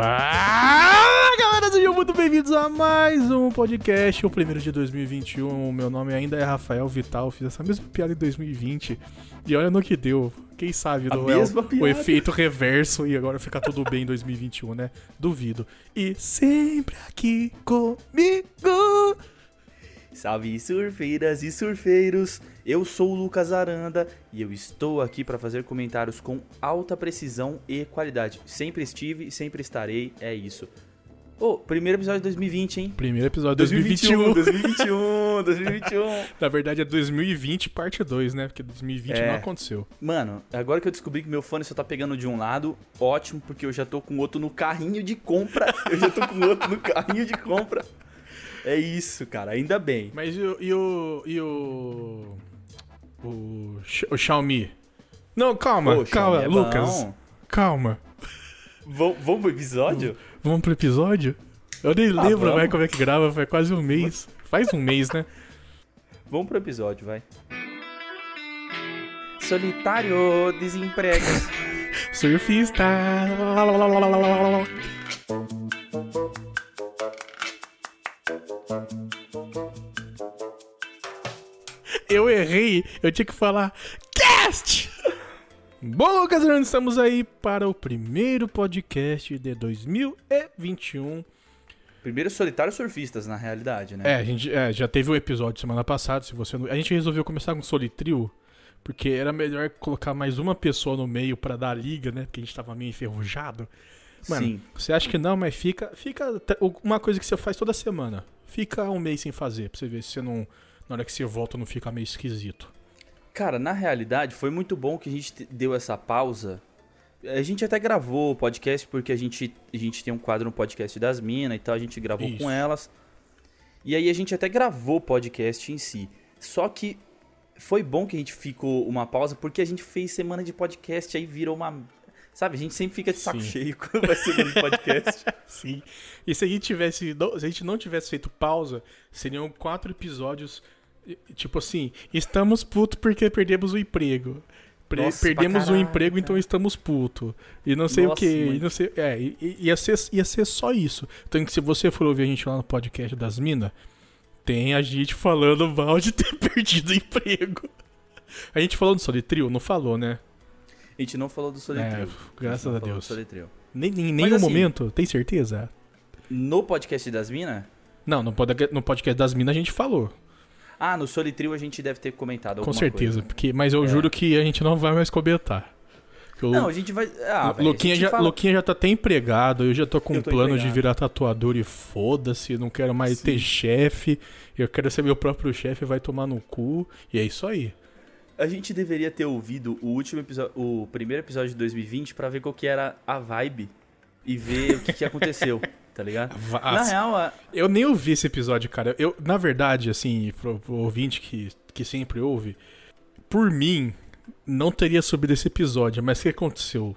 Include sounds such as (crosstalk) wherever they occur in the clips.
Fala galera, sejam muito bem-vindos a mais um podcast, o primeiro de 2021. O meu nome ainda é Rafael Vital, fiz essa mesma piada em 2020 e olha no que deu. Quem sabe é mesma o, efeito reverso e agora ficar tudo bem em 2021, né? Duvido. E sempre aqui comigo. Salve surfeiras e surfeiros! Eu sou o Lucas Aranda e eu estou aqui para fazer comentários com alta precisão e qualidade. Sempre estive e sempre estarei, é isso. Ô, primeiro episódio de 2020, hein? Primeiro episódio de 2021. 2021, 2021. Na verdade é 2020 parte 2, né? Porque 2020 É. não aconteceu. Mano, agora que eu descobri que meu fone só tá pegando de um lado, ótimo, porque eu já tô com outro no carrinho de compra. Eu já tô com outro no carrinho de compra. É isso, cara, ainda bem. Mas e o. E o. E o, o, o Xiaomi? Não, calma, Pô, calma, Xiaomi é Lucas. bom. Calma. Vamos, vamos pro episódio? Vamos pro episódio? Eu nem Ah, lembro mais como é que grava, faz quase um mês. Faz um mês, né? Vamos pro episódio, vai. Solitário, desemprego. (laughs) Surfista. Eu errei, eu tinha que falar cast. Bom, Lucas, Hernandes, estamos aí para o primeiro podcast de 2021. Primeiro solitário surfistas, na realidade, né? É, a gente é, já teve o episódio semana passada, se você não... A gente resolveu começar com Solitrio, porque era melhor colocar mais uma pessoa no meio pra dar a liga, né? Porque a gente tava meio enferrujado. Mano, Sim. você acha que não, mas fica, fica uma coisa que você faz toda semana. Fica um mês sem fazer, pra você ver se você não, na hora que você volta, não fica meio esquisito. Cara, na realidade, foi muito bom que a gente te- deu essa pausa. A gente até gravou o podcast porque a gente, a gente tem um quadro no podcast das minas e tal, a gente gravou Isso. com elas. E aí a gente até gravou o podcast em si. Só que foi bom que a gente ficou uma pausa porque a gente fez semana de podcast, aí virou uma. Sabe, a gente sempre fica de saco Sim. cheio quando vai semana de podcast. (laughs) Sim. E se a gente tivesse. Se a gente não tivesse feito pausa, seriam quatro episódios. Tipo assim, estamos putos porque perdemos o emprego. Pre- Nossa, perdemos o emprego, então estamos putos. E não sei o Nossa, que. E muito. não sei, é, ia, ser, ia ser só isso. Então, que se você for ouvir a gente lá no podcast das minas, tem a gente falando mal de ter (laughs) perdido o emprego. A gente falou do Solitrio? Não falou, né? A gente não falou do É, Solitril. graças a, do Deus. Nem, em nenhum assim- momento, tem certeza? No podcast das minas? Não, no podcast das minas a gente falou. Ah, no Solitril a gente deve ter comentado Com certeza, coisa. porque, mas eu É. juro que a gente não vai mais comentar. Que o Não, a gente vai. Ah, velho, Luquinha, já, fala- Luquinha já tá até empregado, eu já tô com Eu um tô plano de empregado. virar tatuador e foda-se, não quero mais Sim. ter chefe, eu quero ser meu próprio chefe, vai tomar no cu, e é isso aí. A gente deveria ter ouvido o último episódio, o primeiro episódio de 2020 pra ver qual que era a vibe e ver o que, que aconteceu, (laughs) tá ligado? Va- Na real, a- Eu nem ouvi esse episódio, cara. Eu, na verdade, assim, pro, pro ouvinte que, que sempre ouve, por mim, não teria subido esse episódio, mas o que aconteceu?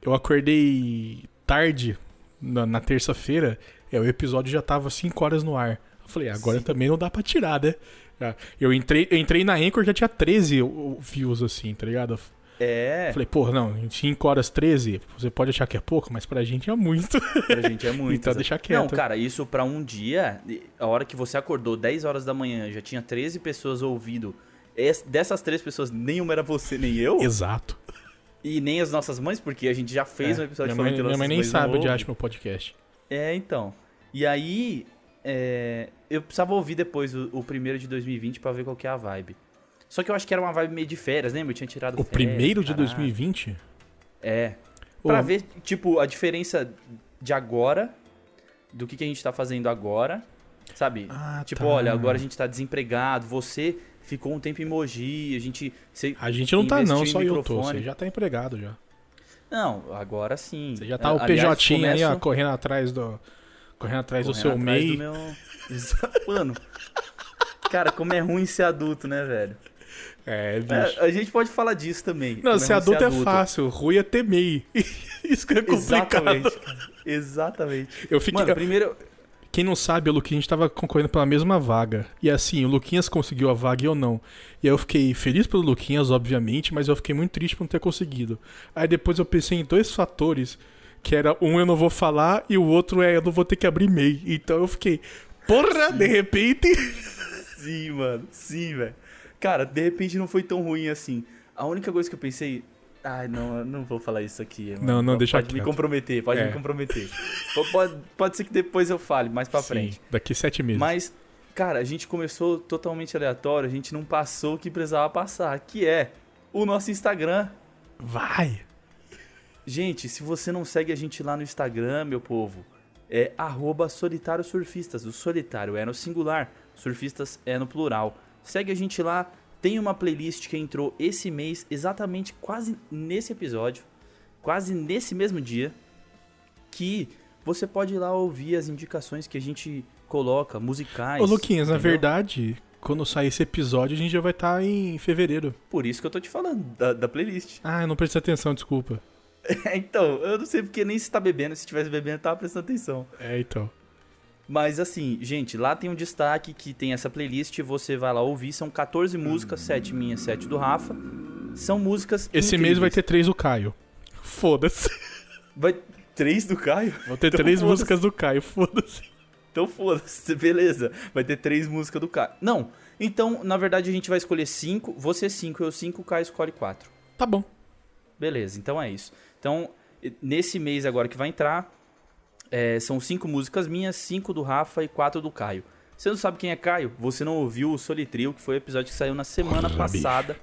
Eu acordei tarde na, na terça-feira, é, o episódio já tava 5 horas no ar. Eu falei, agora Sim. também não dá pra tirar, né? Ah, Eu entrei, eu entrei na Anchor já tinha 13 o- o views, assim, tá ligado? É, falei, porra, não, em 5 horas 13, você pode achar que é pouco, mas pra gente é muito. pra gente é (laughs) muito. Então exa- deixa quieto. Não, cara, isso pra um dia, a hora que você acordou 10 horas da manhã, já tinha 13 pessoas ouvindo. Es- dessas três pessoas, nenhuma era você nem eu. Exato. E nem as nossas mães, porque a gente já fez um episódio minha falando mãe, que minha mãe nem sabe onde acha meu podcast. É, então. E aí, é, eu precisava ouvir depois o, o primeiro de 2020 pra ver qual que é a vibe. Só que eu acho que era uma vibe meio de férias, lembra? Eu tinha tirado O férias, primeiro de caralho. 2020? É. Ô, Pra ver, tipo, a diferença de agora, do que, que a gente tá fazendo agora, sabe? Ah, tipo, tá. olha, agora a gente tá desempregado, você ficou um tempo em Mogi, a gente... Você, A gente não tá investiu não, em só eu tô. microfone. Você já tá empregado já. não, agora sim. Você já tá o PJ aí, ó, correndo atrás do... Correndo atrás do seu MEI. meu- Exa- (laughs) Mano, cara, como é ruim ser adulto, né, velho? É, bicho. É, a gente pode falar disso também. não, como ser ruim adulto é fácil. Ruim é ter MEI. (laughs) Isso que é complicado. Exatamente. Exatamente. Eu fiquei... Mano, primeiro... Quem não sabe, o Luquinha a gente tava concorrendo pela mesma vaga. E assim, o Luquinhas conseguiu a vaga e eu não. E aí eu fiquei feliz pelo Luquinhas, obviamente, mas eu fiquei muito triste por não ter conseguido. Aí depois eu pensei em dois fatores que era um eu não vou falar e o outro é eu não vou ter que abrir MEI. Então eu fiquei, porra, de repente. Sim, mano. Sim, velho. Cara, de repente não foi tão ruim assim. A única coisa que eu pensei. Ai, não, eu não vou falar isso aqui. Mano. Não, não, deixa Pode me quieto. comprometer, pode É. me comprometer. (laughs) pode, pode ser que depois eu fale, mais pra frente. Sim, daqui sete meses. Mas, cara, a gente começou totalmente aleatório, a gente não passou o que precisava passar, que é o nosso Instagram. Vai! Gente, se você não segue a gente lá no Instagram, meu povo, é arroba solitário surfistas. O solitário é no singular, surfistas é no plural. Segue a gente lá, tem uma playlist que entrou esse mês, exatamente quase nesse episódio, quase nesse mesmo dia, que você pode ir lá ouvir as indicações que a gente coloca, musicais. Ô, Luquinhas, na entendeu? verdade, quando sair esse episódio, a gente já vai estar em fevereiro. Por isso que eu tô te falando, da, da playlist. Ah, eu não prestei atenção, desculpa. (laughs) então, eu não sei porque nem se tá bebendo, se tivesse bebendo, eu tava prestando atenção. É, então. Mas assim, gente, lá tem um destaque que tem essa playlist, você vai lá ouvir, são 14 músicas, 7 minhas, 7 do Rafa. São músicas Esse mês vai incríveis. ter três do Caio. Foda-se. Vai três do Caio? Vão ter Então três foda-se. músicas do Caio, foda-se. Então foda-se, (laughs) beleza. Vai ter três músicas do Caio. Não, então, na verdade, a gente vai escolher cinco, você cinco, eu cinco, o Caio escolhe quatro. Tá bom. Beleza, então é isso. Então, nesse mês agora que vai entrar, é, são cinco músicas minhas, cinco do Rafa e quatro do Caio. Você não sabe quem é Caio? Você não ouviu o Solitrio, que foi o episódio que saiu na semana Porra, passada.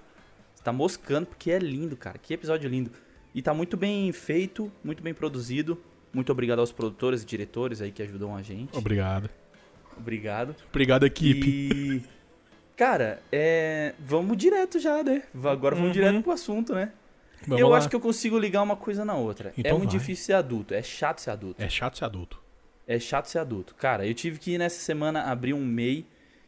Você tá moscando, porque é lindo, cara. Que episódio lindo. E tá muito bem feito, muito bem produzido. Muito obrigado aos produtores e diretores aí que ajudam a gente. Obrigado. Obrigado. Obrigado, equipe. E. Cara, é. Vamos direto já, né? Agora vamos Uhum. direto pro assunto, né? Vamos eu lá. acho que eu consigo ligar uma coisa na outra. é Então muito vai. difícil ser adulto, é chato ser adulto. É chato ser adulto. É chato ser adulto. Cara, eu tive que nessa semana abrir um MEI,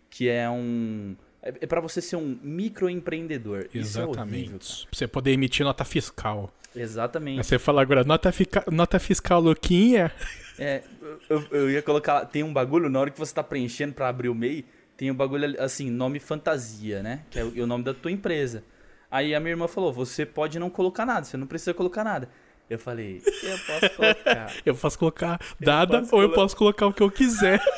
que é um. É é pra você ser um microempreendedor. Isso é horrível, Exatamente. pra você poder emitir nota fiscal. Exatamente. Aí você fala agora, nota, fica... nota fiscal Luquinha. É, eu, eu ia colocar. Tem um bagulho, na hora que você tá preenchendo pra abrir o MEI, tem um bagulho assim, nome fantasia, né? Que é o, é o nome da tua empresa. Aí a minha irmã falou: você pode não colocar nada, você não precisa colocar nada. Eu falei, eu posso colocar. (laughs) Eu posso colocar dada posso ou eu colo- posso colocar o que eu quiser. (laughs)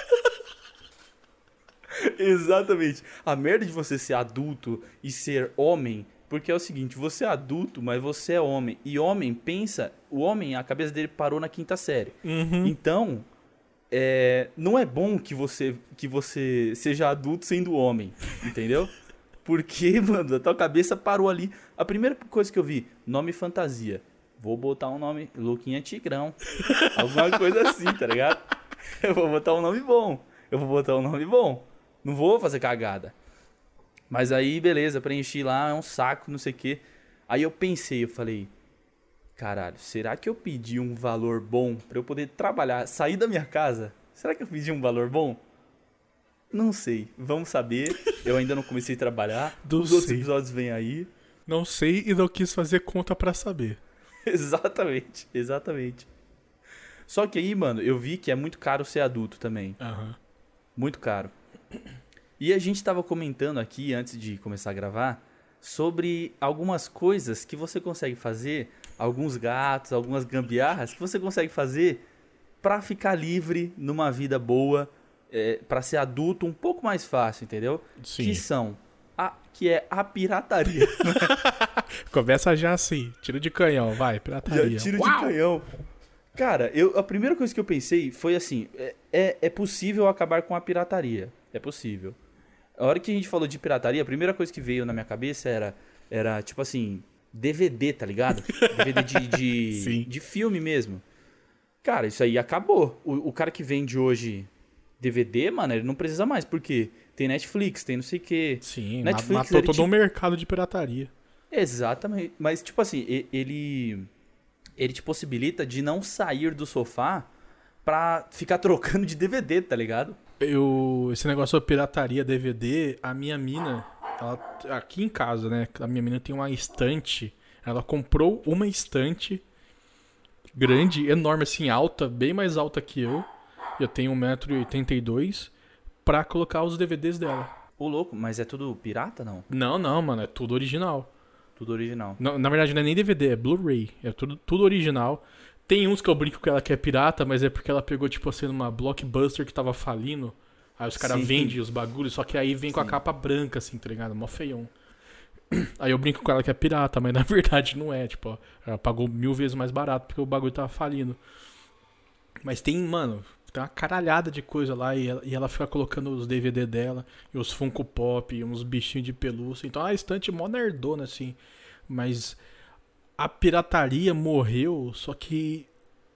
Exatamente. A merda de você ser adulto e ser homem, porque é o seguinte, você é adulto, mas você é homem. E homem pensa, o homem, a cabeça dele parou na quinta série. Uhum. Então, é, não é bom que você, que você seja adulto sendo homem, entendeu? Porque, (laughs) mano, a tua cabeça parou ali. A primeira coisa que eu vi, nome fantasia. Vou botar um nome, Luquinha Tigrão. (laughs) Alguma coisa assim, tá ligado? Eu vou botar um nome bom. Eu vou botar um nome bom. Não vou fazer cagada. Mas aí, beleza, preenchi lá, é um saco, não sei o quê. Aí eu pensei, eu falei, caralho, será que eu pedi um valor bom pra eu poder trabalhar, sair da minha casa? Será que eu pedi um valor bom? Não sei, vamos saber. Eu ainda não comecei a trabalhar. (laughs) Não Os outros sei. episódios vêm aí. Não sei e não quis fazer conta pra saber. (laughs) exatamente, exatamente. Só que aí, mano, eu vi que é muito caro ser adulto também. Aham. Muito caro. E a gente tava comentando aqui, antes de começar a gravar, sobre algumas coisas que você consegue fazer, alguns gatos, algumas gambiarras que você consegue fazer pra ficar livre numa vida boa, é, para ser adulto um pouco mais fácil, entendeu? Sim. Que são a, que é a pirataria. (laughs) Começa já assim, tiro de canhão, vai, pirataria. Já tiro de Uau! canhão. Cara, eu, a primeira coisa que eu pensei foi assim: é, é, é possível acabar com a pirataria. É possível. A hora que a gente falou de pirataria, a primeira coisa que veio na minha cabeça era, era tipo assim, DVD, tá ligado? (laughs) DVD de, de, de filme mesmo. Cara, isso aí acabou. O, o cara que vende hoje DVD, mano, ele não precisa mais, porque tem Netflix, tem não sei o quê. Sim, Netflix, matou todo te- um mercado de pirataria. Exatamente. Mas, tipo assim, ele. Ele te possibilita de não sair do sofá pra ficar trocando de DVD, tá ligado? Eu, esse negócio de pirataria DVD, a minha mina, ela, aqui em casa, né? A minha mina tem uma estante. Ela comprou uma estante grande, enorme, assim, alta, bem mais alta que eu. Eu tenho 1,82m pra colocar os DVDs dela. Ô, louco, mas é tudo pirata, não? Não, não, mano, é tudo original. Tudo original. Não, na verdade, não é nem DVD, é Blu-ray. É tudo, tudo original. Tem uns que eu brinco com ela que é pirata, mas é porque ela pegou, tipo assim, numa blockbuster que tava falindo. Aí os caras Sim. vendem os bagulhos, só que aí vem com a Sim. capa branca, assim, tá ligado? Mó feião. (clears throat) Aí eu brinco com ela que é pirata, mas (laughs) na verdade não é. Tipo, ó, ela pagou mil vezes mais barato porque o bagulho tava falindo. Mas tem, mano, tem uma caralhada de coisa lá e ela, e ela fica colocando os DVD dela e os Funko Pop e uns bichinhos de pelúcia. Então a estante mó nerdona, assim. Mas a pirataria morreu, só que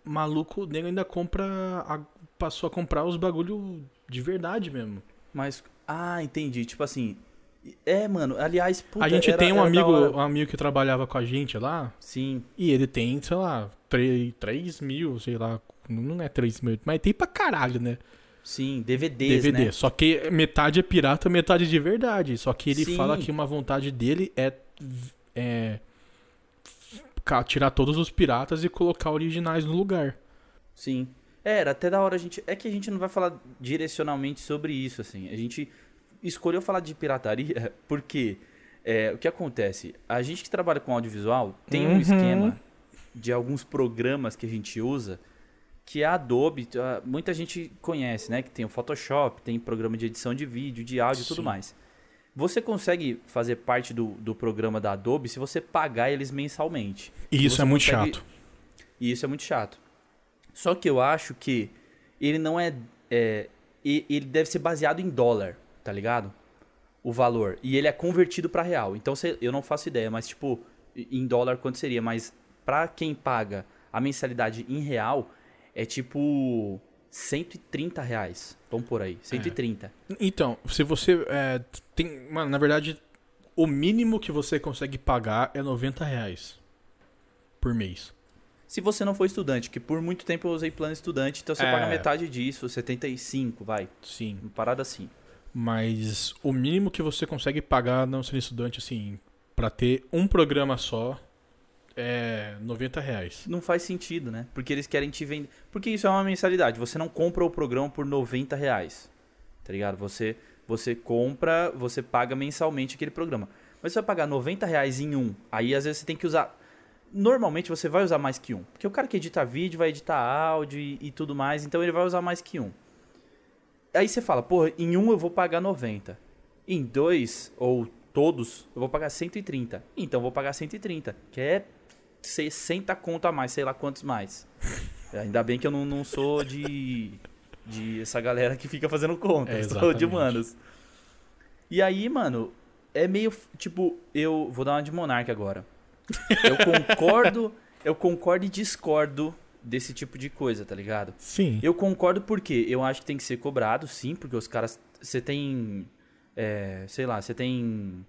maluco, o nego ainda compra. a- passou a comprar os bagulho de verdade mesmo. Mas. Ah, entendi. Tipo assim. É, mano. Aliás, puta, a gente era- tem um amigo, um amigo que trabalhava com a gente lá, Sim. e ele tem, sei lá, 3, 3 mil, sei lá. Não é 3 mil, mas tem pra caralho, né? Sim, DVDs, DVD. né? Só que metade é pirata, metade de verdade. Só que ele Sim. fala que uma vontade dele é, é tirar todos os piratas e colocar originais no lugar. Sim. É, era até da hora a gente. É que a gente não vai falar direcionalmente sobre isso, assim. A gente escolheu falar de pirataria (laughs) porque é, o que acontece? A gente que trabalha com audiovisual tem um Uhum. esquema de alguns programas que a gente usa que a Adobe, ah, muita gente conhece, né? Que tem o Photoshop, tem programa de edição de vídeo, de áudio e tudo mais. Você consegue fazer parte do, do programa da Adobe se você pagar eles mensalmente. E isso Você é muito consegue- chato. E isso é muito chato. Só que eu acho que ele não é, é. Ele deve ser baseado em dólar, tá ligado? O valor. E ele é convertido pra real. Então eu não faço ideia, mas tipo, em dólar quanto seria? Mas pra quem paga a mensalidade em real, é tipo 130 reais. Vamos por aí. 130. Então, se você é, tem. Mano, na verdade, o mínimo que você consegue pagar é 90 reais por mês. Se você não for estudante, que por muito tempo eu usei plano estudante, então você É. paga metade disso, 75, vai. Sim. Uma parada assim. Mas o mínimo que você consegue pagar não sendo estudante, assim, pra ter um programa só é 90 reais. não faz sentido, né? Porque eles querem te vender. Porque isso é uma mensalidade. Você não compra o programa por 90 reais. Tá ligado? Você, você compra, você paga mensalmente aquele programa. Mas você vai pagar 90 reais em um. Aí às vezes você tem que usar. Normalmente você vai usar mais que um. Porque o cara que edita vídeo vai editar áudio e, e tudo mais. Então ele vai usar mais que um. Aí você fala, porra, em um eu vou pagar 90. Em dois, ou todos, eu vou pagar 130. Então eu vou pagar 130. Que é 60 conto a mais, sei lá quantos mais. Ainda bem que eu não, não sou de, de essa galera que fica fazendo conta. É, (laughs) sou de humanos. E aí, mano, é meio. Tipo, eu vou dar uma de monarca agora. Eu concordo, eu concordo e discordo desse tipo de coisa, tá ligado? Sim. Eu concordo porque eu acho que tem que ser cobrado, sim, porque os caras. Você tem. é, sei lá, você tem.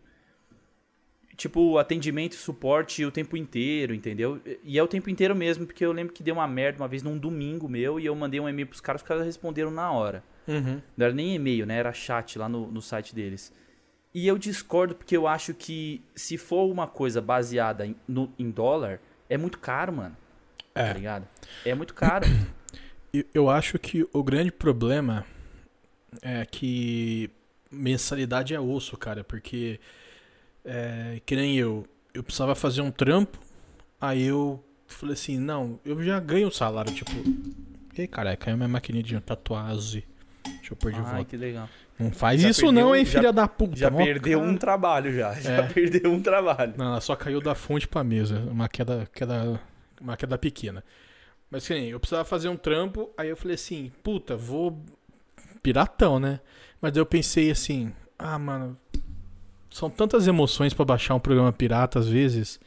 Tipo, atendimento e suporte o tempo inteiro, entendeu? E é o tempo inteiro mesmo, porque eu lembro que deu uma merda uma vez num domingo meu e eu mandei um e-mail pros caras, os caras responderam na hora. Uhum. Não era nem e-mail, né? Era chat lá no, no site deles. E eu discordo porque eu acho que se for uma coisa baseada em, no- em dólar, é muito caro, mano. Tá É. ligado? É muito caro. (coughs) Eu acho que o grande problema é que mensalidade é osso, cara, porque é, que nem eu, eu precisava fazer um trampo, aí eu falei assim, não, eu já ganho o salário, tipo, ei, caralho, caiu minha maquininha de tatuagem. Deixa eu pôr de Ai, volta. que legal. Não faz Já isso perdeu- não, hein, já- filha da puta. Já mó perdeu cara. um trabalho já. Já É. perdeu um trabalho. Não, ela só caiu da fonte pra mesa. Uma queda, queda, uma queda pequena. Mas que nem, eu precisava fazer um trampo, aí eu falei assim, puta, vou. Piratão, né? Mas daí eu pensei assim, ah, mano, são tantas emoções pra baixar um programa pirata às vezes.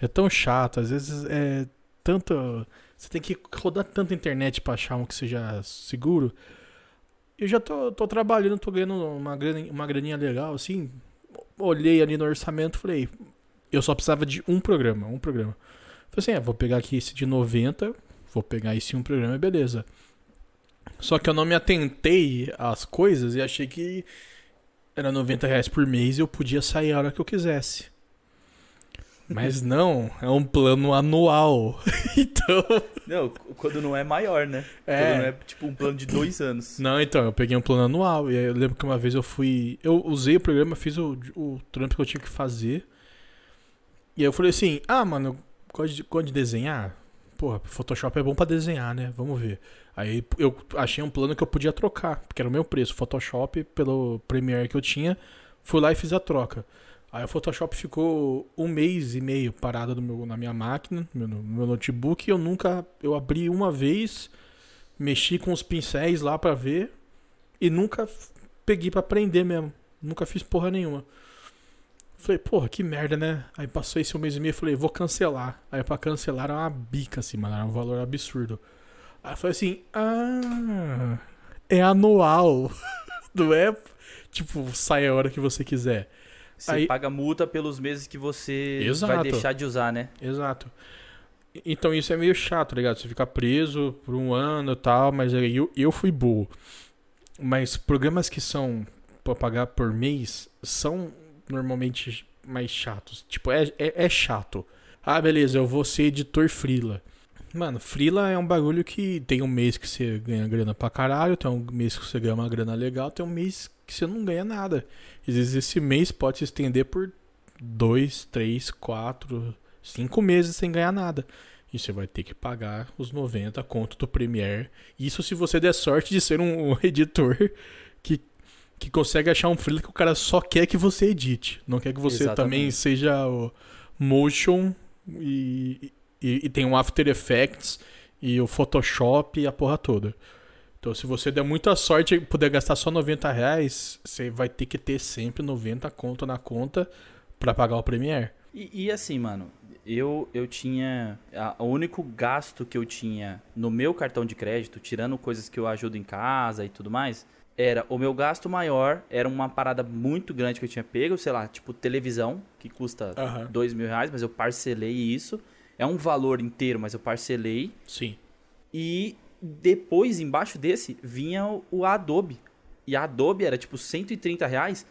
É tão chato, às vezes é tanto. Você tem que rodar tanta internet pra achar um que seja seguro. Eu já tô, tô trabalhando, tô ganhando uma, grana, uma graninha legal, assim. Olhei ali no orçamento e falei, eu só precisava de um programa, um programa. Falei assim, é, vou pegar aqui esse de 90, vou pegar esse um programa, beleza. Só que eu não me atentei às coisas e achei que era 90 reais por mês e eu podia sair a hora que eu quisesse. Mas não, é um plano anual. (laughs) então. Não, quando não é maior, né? É. Quando não é tipo um plano de dois anos. Não, então, eu peguei um plano anual. E aí eu lembro que uma vez eu fui. Eu usei o programa, fiz o, o trampo que eu tinha que fazer. E aí eu falei assim: ah, mano, eu gosto de, gosto de desenhar. porra, Photoshop é bom pra desenhar, né? Vamos ver. Aí eu achei um plano que eu podia trocar, porque era o meu preço. Photoshop pelo Premiere que eu tinha, fui lá e fiz a troca. Aí o Photoshop ficou um mês e meio parado no meu, na minha máquina, no meu, meu notebook, e eu nunca. Eu abri uma vez, mexi com os pincéis lá pra ver, e nunca peguei pra aprender mesmo. Nunca fiz porra nenhuma. Falei, porra, que merda, né? Aí passou esse um mês e meio, falei, vou cancelar. Aí pra cancelar era uma bica, assim, mano, era um valor absurdo. Aí falei assim, ah, é anual. (laughs) Não é, tipo, sai a hora que você quiser. Você Aí- paga multa pelos meses que você vai Exato. deixar de usar, né? Exato. Então isso é meio chato, tá ligado? Você fica preso por um ano e tal, mas eu, eu fui burro. Mas programas que são pra pagar por mês são normalmente mais chatos. Tipo, é, é, é chato. Ah, beleza, eu vou ser editor Freela. Mano, Freela é um bagulho que tem um mês que você ganha grana pra caralho, tem um mês que você ganha uma grana legal, tem um mês que você não ganha nada. Às vezes esse mês pode se estender por dois, três, quatro, cinco meses sem ganhar nada. E você vai ter que pagar os 90 conto do Premiere. Isso se você der sorte de ser um (laughs) editor que, que consegue achar um freela que o cara só quer que você edite. Não quer que você Exatamente. também seja o motion e, e, e tem o After Effects e o Photoshop e a porra toda. Então, se você der muita sorte e puder gastar só 90 reais, você vai ter que ter sempre 90 conto na conta pra pagar o Premiere. E, e assim, mano, eu, eu tinha. a- O único gasto que eu tinha no meu cartão de crédito, tirando coisas que eu ajudo em casa e tudo mais, era o meu gasto maior, era uma parada muito grande que eu tinha pego, sei lá, tipo televisão, que custa Aham. dois mil reais, mas eu parcelei isso. É um valor inteiro, mas eu parcelei. Sim. E depois, embaixo desse, vinha o, Adobe. E a Adobe era tipo 130 reais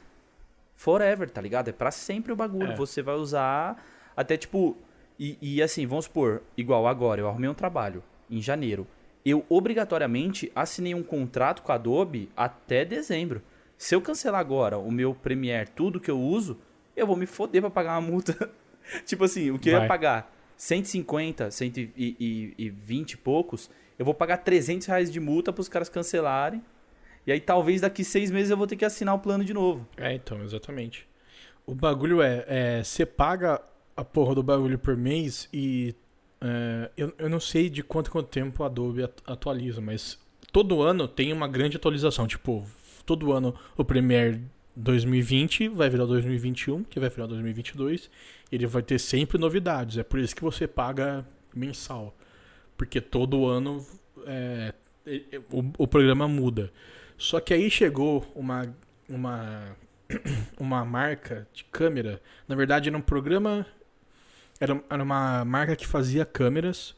forever, tá ligado? É pra sempre o bagulho. É. Você vai usar até tipo. E, e assim, vamos supor, igual agora, eu arrumei um trabalho em janeiro. Eu obrigatoriamente assinei um contrato com a Adobe até dezembro. Se eu cancelar agora o meu Premiere, tudo que eu uso, eu vou me foder pra pagar uma multa. (laughs) tipo assim, o que eu ia Vai. pagar 150, 120 e poucos, eu vou pagar 300 reais de multa pros caras cancelarem. E aí talvez daqui seis meses eu vou ter que assinar o plano de novo. É, então, exatamente. O bagulho é, é, você paga a porra do bagulho por mês e é, eu, eu não sei de quanto quanto tempo a Adobe at- atualiza, mas todo ano tem uma grande atualização. Tipo, todo ano o Premiere 2020 vai virar 2021, que vai virar 2022. Ele vai ter sempre novidades. É por isso que você paga mensal. Porque todo ano é, o, o programa muda. Só que aí chegou uma, uma, (coughs) uma marca de câmera. Na verdade, era um programa. Era, era uma marca que fazia câmeras.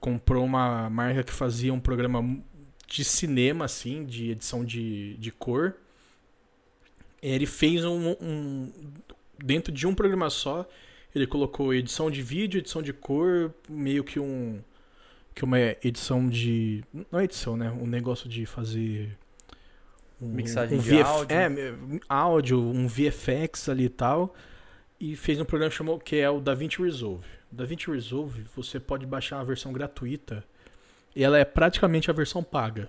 Comprou uma marca que fazia um programa de cinema, assim, de edição de, de cor. Ele fez um, um. Dentro de um programa só, ele colocou edição de vídeo, edição de cor, meio que um. Que uma edição de. Não é edição, né? Um negócio de fazer. Um, Mixagem de VF áudio. É, áudio, um VFX ali e tal. E fez um programa que chamou que é o DaVinci Resolve. DaVinci Resolve, você pode baixar a versão gratuita. E ela é praticamente a versão paga.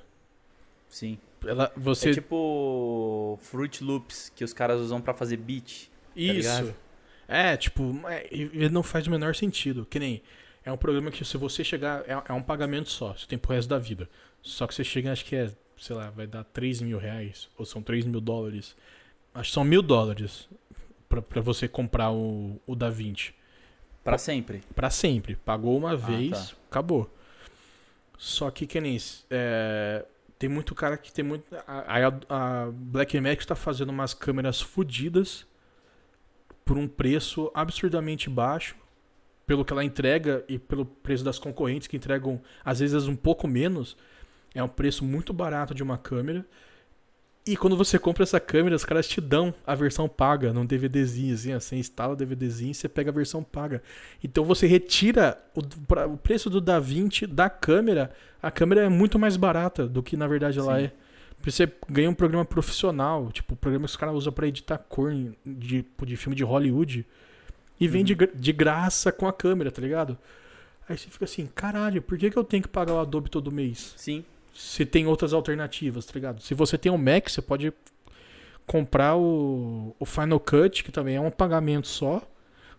Sim. Ela, você É tipo Fruit Loops que os caras usam pra fazer beat. Isso. ligado? é, tipo, é, e- e não faz o menor sentido. Que nem. É um programa que se você chegar. É, é um pagamento só. Você tem pro resto da vida. Só que você chega, acho que é, sei lá, vai dar 3 mil reais. Ou são 3 mil dólares. Acho que são mil dólares. Pra, pra você comprar o, o Da Vinci. Pra sempre. Pra sempre. Pagou uma vez, tá. acabou. Só que, que nem. É, tem muito cara que tem muito. A, a Blackmagic tá fazendo umas câmeras fodidas por um preço absurdamente baixo. Pelo que ela entrega e pelo preço das concorrentes que entregam, às vezes, um pouco menos. É um preço muito barato de uma câmera. E quando você compra essa câmera, os caras te dão a versão paga num DVDzinho, assim, você instala o DVDzinho e você pega a versão paga. Então você retira o, pra- o preço do DaVinci da câmera, a câmera é muito mais barata do que na verdade ela Sim. é. Você ganha um programa profissional, tipo, o programa que os caras usam pra editar cor de, de filme de Hollywood. E vem Uhum. de, gra- de graça com a câmera, tá ligado? Aí você fica assim, caralho, por que, que eu tenho que pagar o Adobe todo mês? Sim. Se tem outras alternativas, tá ligado? Se você tem um Mac, você pode comprar o, o Final Cut, que também é um pagamento só.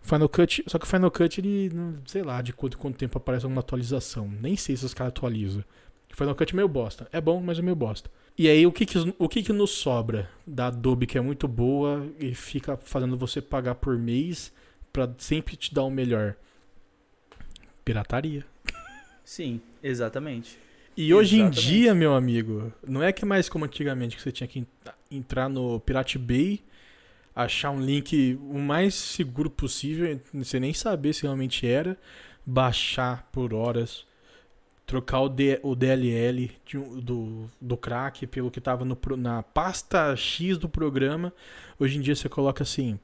Final Cut, só que o Final Cut, ele, sei lá, de quanto, quanto tempo aparece alguma atualização. Nem sei se os caras atualizam. O Final Cut é meio bosta. É bom, mas é meio bosta. E aí, o que que, o que que nos sobra da Adobe, que é muito boa e fica fazendo você pagar por mês pra sempre te dar o melhor? Pirataria. Sim, exatamente. E hoje em Exatamente. dia, meu amigo, não é que é mais como antigamente que você tinha que en- entrar no Pirate Bay, achar um link o mais seguro possível, você nem saber se realmente era, baixar por horas, trocar o, D- o DLL de do, do crack pelo que estava na pasta X do programa. Hoje em dia você coloca assim,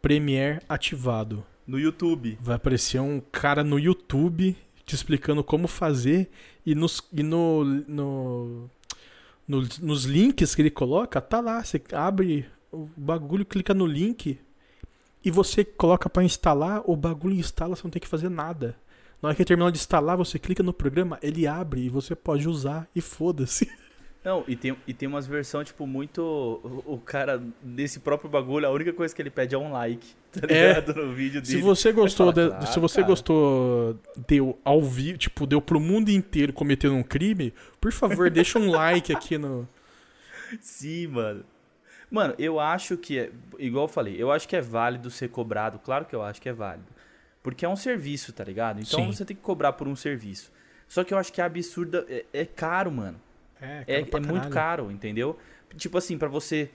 Premiere ativado. No YouTube. Vai aparecer um cara no YouTube te explicando como fazer e nos, e no, no, no- nos links que ele coloca, tá lá. Você abre o bagulho, clica no link e você coloca pra instalar, o bagulho instala, você não tem que fazer nada. Na hora que terminar de instalar, você clica no programa, ele abre e você pode usar e foda-se. (laughs) Não, e tem, e tem umas versões, tipo, muito. O, o cara, desse próprio bagulho, a única coisa que ele pede é um like, (laughs) tá É. ligado? No vídeo dele. Se você gostou, fala, de- "Claro, se você cara." gostou, deu ao vivo, tipo, deu pro mundo inteiro cometendo um crime, por favor, deixa um like aqui no. (laughs) Sim, mano. Mano, eu acho que é. Igual eu falei, eu acho que é válido ser cobrado. Claro que eu acho que é válido. Porque é um serviço, tá ligado? Então Sim. você tem que cobrar por um serviço. Só que eu acho que é absurda. É, é caro, mano. É, É, é muito caro, entendeu? Tipo assim, pra você.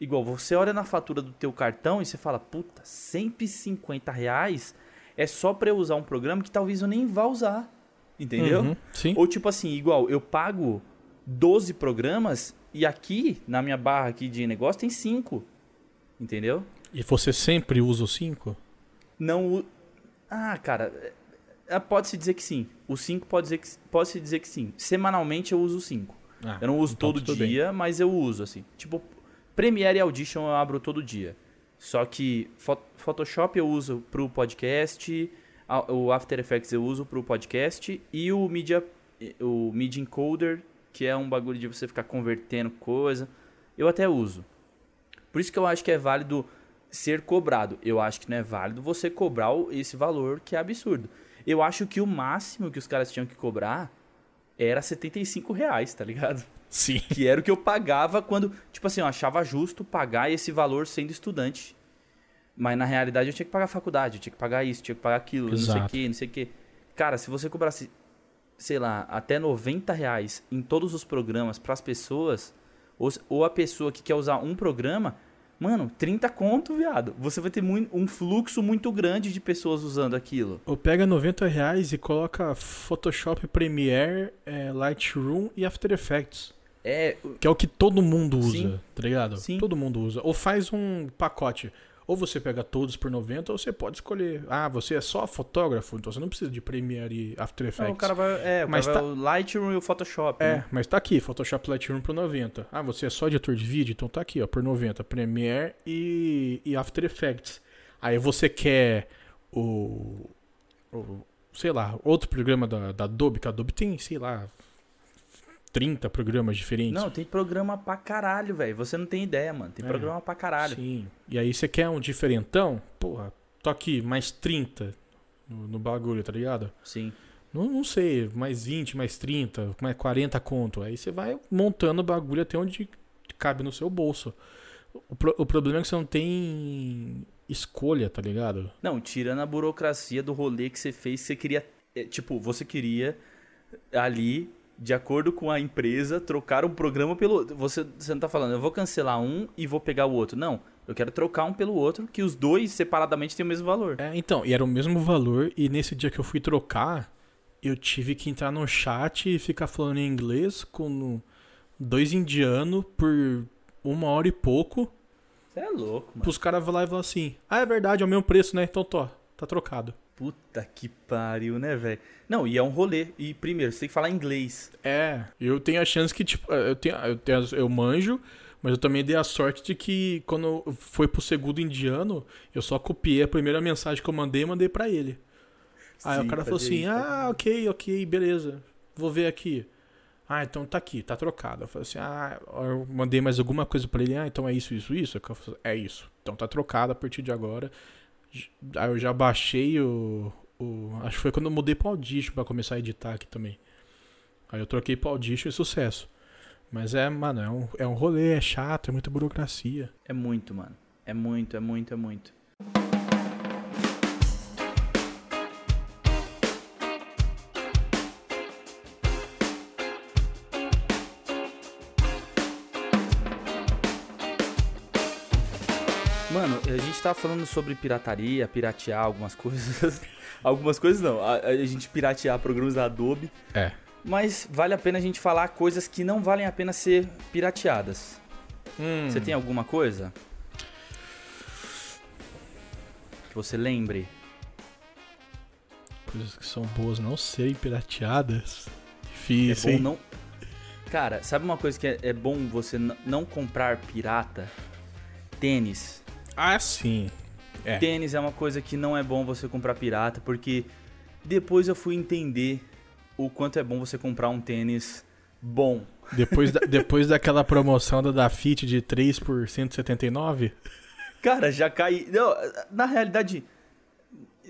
Igual, você olha na fatura do teu cartão e você fala, puta, 150 reais é só pra eu usar um programa que talvez eu nem vá usar. Entendeu? Uhum, sim. Ou tipo assim, igual, eu pago 12 programas e aqui, na minha barra aqui de negócio, tem 5. Entendeu? E você sempre usa o 5? Não. Ah, cara. é- é- Pode-se dizer que sim. O 5 pode, dizer que, pode dizer que sim. Semanalmente eu uso o 5. Ah, Eu não uso então todo tudo bem. dia, mas eu uso, assim. Tipo, Premiere e Audition eu abro todo dia. Só que Pho- Photoshop eu uso pro podcast, o After Effects eu uso pro podcast e o Media, o Media Encoder, que é um bagulho de você ficar convertendo coisa, eu até uso. Por isso que eu acho que é válido ser cobrado. Eu acho que não é válido você cobrar esse valor que é absurdo. Eu acho que o máximo que os caras tinham que cobrar era 75 reais, tá ligado? Sim. Que era o que eu pagava quando, tipo assim, eu achava justo pagar esse valor sendo estudante. Mas na realidade eu tinha que pagar a faculdade, eu tinha que pagar isso, tinha que pagar aquilo, não sei o Exato. que, não sei o que. Cara, se você cobrasse, sei lá, até 90 reais em todos os programas pras pessoas, ou, ou a pessoa que quer usar um programa, mano, 30 conto, viado. Você vai ter mui- um fluxo muito grande de pessoas usando aquilo. Ou pega 90 reais e coloca Photoshop, Premiere, é, Lightroom e After Effects. É, Que é o que todo mundo usa, Sim. tá ligado? Sim. Todo mundo usa. Ou faz um pacote. Ou você pega todos por 90, ou você pode escolher. Ah, você é só fotógrafo, então você não precisa de Premiere e After Effects. Não, o cara vai, é, o Mas tá- o Lightroom e o Photoshop. É, né? mas tá aqui, Photoshop Lightroom por 90. Ah, você é só editor de vídeo? Então tá aqui, ó, por 90. Premiere e, e After Effects. Aí você quer o, o- Sei lá, outro programa da, da Adobe, que a Adobe tem, sei lá, 30 programas diferentes. Não, tem programa pra caralho, velho. Você não tem ideia, mano. Tem É. programa pra caralho. Sim. E aí você quer um diferentão? Porra, tô aqui, mais 30 no, no bagulho, tá ligado? Sim. Não, não sei, mais 20, mais 30, mais 40 conto. Aí você vai montando o bagulho até onde cabe no seu bolso. O, pro- o problema é que você não tem escolha, tá ligado? Não, tirando a burocracia do rolê que você fez, você queria. é, tipo, você queria ali, de acordo com a empresa, trocar um programa pelo outro. Você, você não tá falando, eu vou cancelar um e vou pegar o outro. Não. Eu quero trocar um pelo outro, que os dois separadamente têm o mesmo valor. É, então, e era o mesmo valor, e nesse dia que eu fui trocar, eu tive que entrar no chat e ficar falando em inglês com dois indianos por uma hora e pouco, Você é louco, mano. pros caras lá e falar assim, ah, é verdade, é o mesmo preço, né? Então, tô, tá trocado. Puta que pariu, né, velho? Não, e é um rolê. E primeiro, você tem que falar inglês. É, eu tenho a chance que, tipo, eu, tenho, eu, tenho, eu manjo, mas eu também dei a sorte de que quando foi pro segundo indiano, eu só copiei a primeira mensagem que eu mandei e mandei pra ele. Aí Sim, o cara falou assim: isso. ah, ok, ok, beleza. Vou ver aqui. Ah, então tá aqui, tá trocado. Eu falei assim: ah, eu mandei mais alguma coisa pra ele. Ah, então é isso, isso, isso. Falei, É isso. Então tá trocado a partir de agora. Aí eu já baixei o. o acho que foi quando eu mudei pro Audition pra começar a editar aqui também. Aí eu troquei pro Audition e sucesso. Mas é, mano, é um, é um rolê, é chato, é muita burocracia. É muito, mano. É muito, é muito, é muito. Gente tava falando sobre pirataria, piratear algumas coisas. (laughs) algumas coisas não. A, a gente piratear programas da Adobe. É. Mas vale a pena a gente falar coisas que não valem a pena ser pirateadas. Hum. Você tem alguma coisa? Que você lembre? Coisas que são boas não serem pirateadas. É Difícil, bom hein? não. Cara, sabe uma coisa que é, é bom você não comprar pirata? Tênis. Ah, sim. É. Tênis é uma coisa que não é bom você comprar pirata, porque depois eu fui entender o quanto é bom você comprar um tênis bom. Depois, da- (laughs) depois daquela promoção da Dafit de 3 por 179, Cara, já caí. Não, na realidade,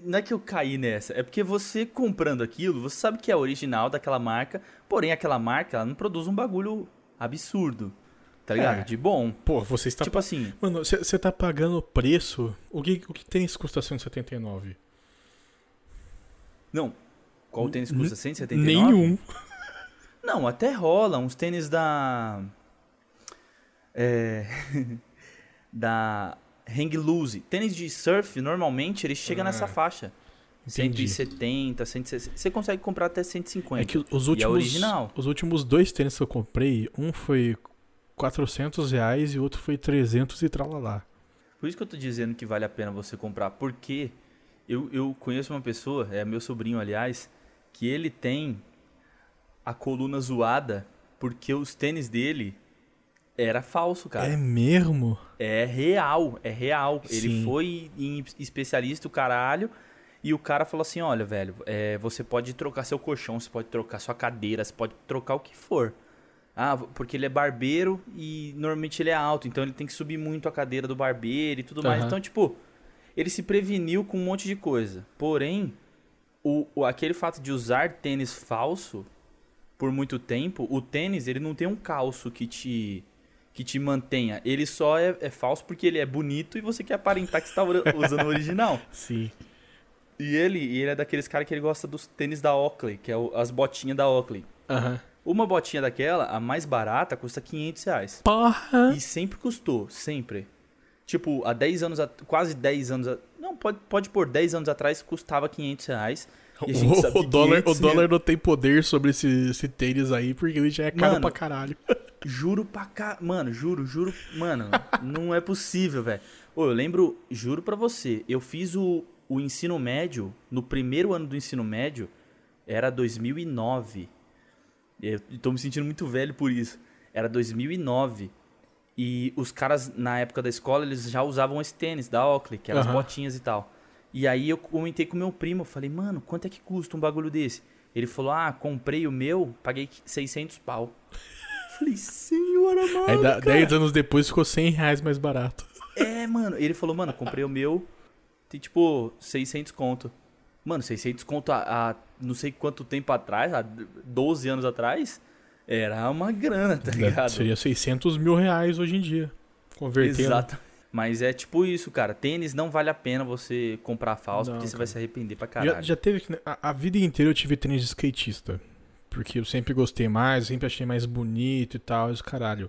não é que eu caí nessa. É porque você comprando aquilo, você sabe que é original daquela marca. Porém, aquela marca, ela não produz um bagulho absurdo. Tá ligado? É. De bom. pô, você está. Tipo assim, Mano, você tá pagando o preço. O que, o que tênis custa 179? não. Qual tênis custa 179? Nenhum. Não, até rola uns tênis da. É. (laughs) da Hang Loose. Tênis de surf, normalmente, ele chega Ah, nessa faixa. entendi. 170, 160. Você consegue comprar até 150. É que os E é últimos. original. Os últimos dois tênis que eu comprei, um foi 400 reais e o outro foi 300 e tralalá. Por isso que eu tô dizendo que vale a pena você comprar. Porque eu, eu conheço uma pessoa, é meu sobrinho, aliás, que ele tem a coluna zoada porque os tênis dele era falso, cara. É mesmo? É real, é real. Ele Sim. foi em especialista, o caralho, e o cara falou assim: olha, velho, é, você pode trocar seu colchão, você pode trocar sua cadeira, você pode trocar o que for. Ah, porque ele é barbeiro e normalmente ele é alto, então ele tem que subir muito a cadeira do barbeiro e tudo mais. Aham. Então, tipo, ele se preveniu com um monte de coisa. Porém, o, o- aquele fato de usar tênis falso por muito tempo, o tênis ele não tem um calço que te que te mantenha. Ele só é, é falso porque ele é bonito e você quer aparentar que você tá ura- usando o original. (laughs) Sim. E ele, ele é daqueles caras que ele gosta dos tênis da Oakley, que é o- as botinhas da Oakley. Aham. Uma botinha daquela, a mais barata, custa 500 reais. Porra! E sempre custou, sempre. Tipo, há 10 anos, quase 10 anos, não, pode, pode pôr 10 anos atrás, custava 500 reais. E (laughs) O, dólar, o 500 dólar não tem poder sobre esse, esse tênis aí, porque ele já é caro Mano, pra caralho. (laughs) Juro pra cá. Mano, juro, juro. Mano, não é possível, velho. Eu lembro, juro pra você, eu fiz o, o ensino médio, no primeiro ano do ensino médio, era 2009. Eu tô me sentindo muito velho por isso. Era 2009. E os caras, na época da escola, eles já usavam esse tênis da Oakley, que eram as Aham. botinhas e tal. E aí eu comentei com meu primo, eu falei, mano, quanto é que custa um bagulho desse? Ele falou, ah, comprei o meu, paguei 600 pau. (laughs) Falei, senhora, amada, Aí, cara. 10 anos depois ficou 100 reais mais barato. É, mano. Ele falou, mano, comprei o meu, tem tipo 600 conto. Mano, 600 conto há, há não sei quanto tempo atrás, há 12 anos atrás, era uma grana, tá ligado? Seria 600 mil reais hoje em dia. Convertendo. Exato. Mas é tipo isso, cara. Tênis não vale a pena você comprar falso, Não, porque você cara. vai se arrepender pra Já, caralho. já teve. que- A, a vida inteira eu tive tênis de skatista. Porque eu sempre gostei mais, sempre achei mais bonito e tal, esse caralho.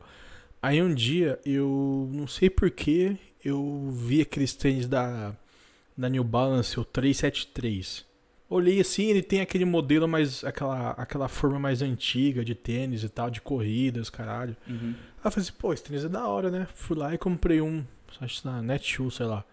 Aí um dia eu não sei porquê, eu vi aqueles tênis da, da New Balance, o 373. Olhei assim, ele tem aquele modelo mais. aquela, aquela forma mais antiga de tênis e tal, de corridas, caralho. Uhum. Aí eu falei assim, pô, esse tênis é da hora, né? Fui lá e comprei um, acho que na Netshoes, sei lá.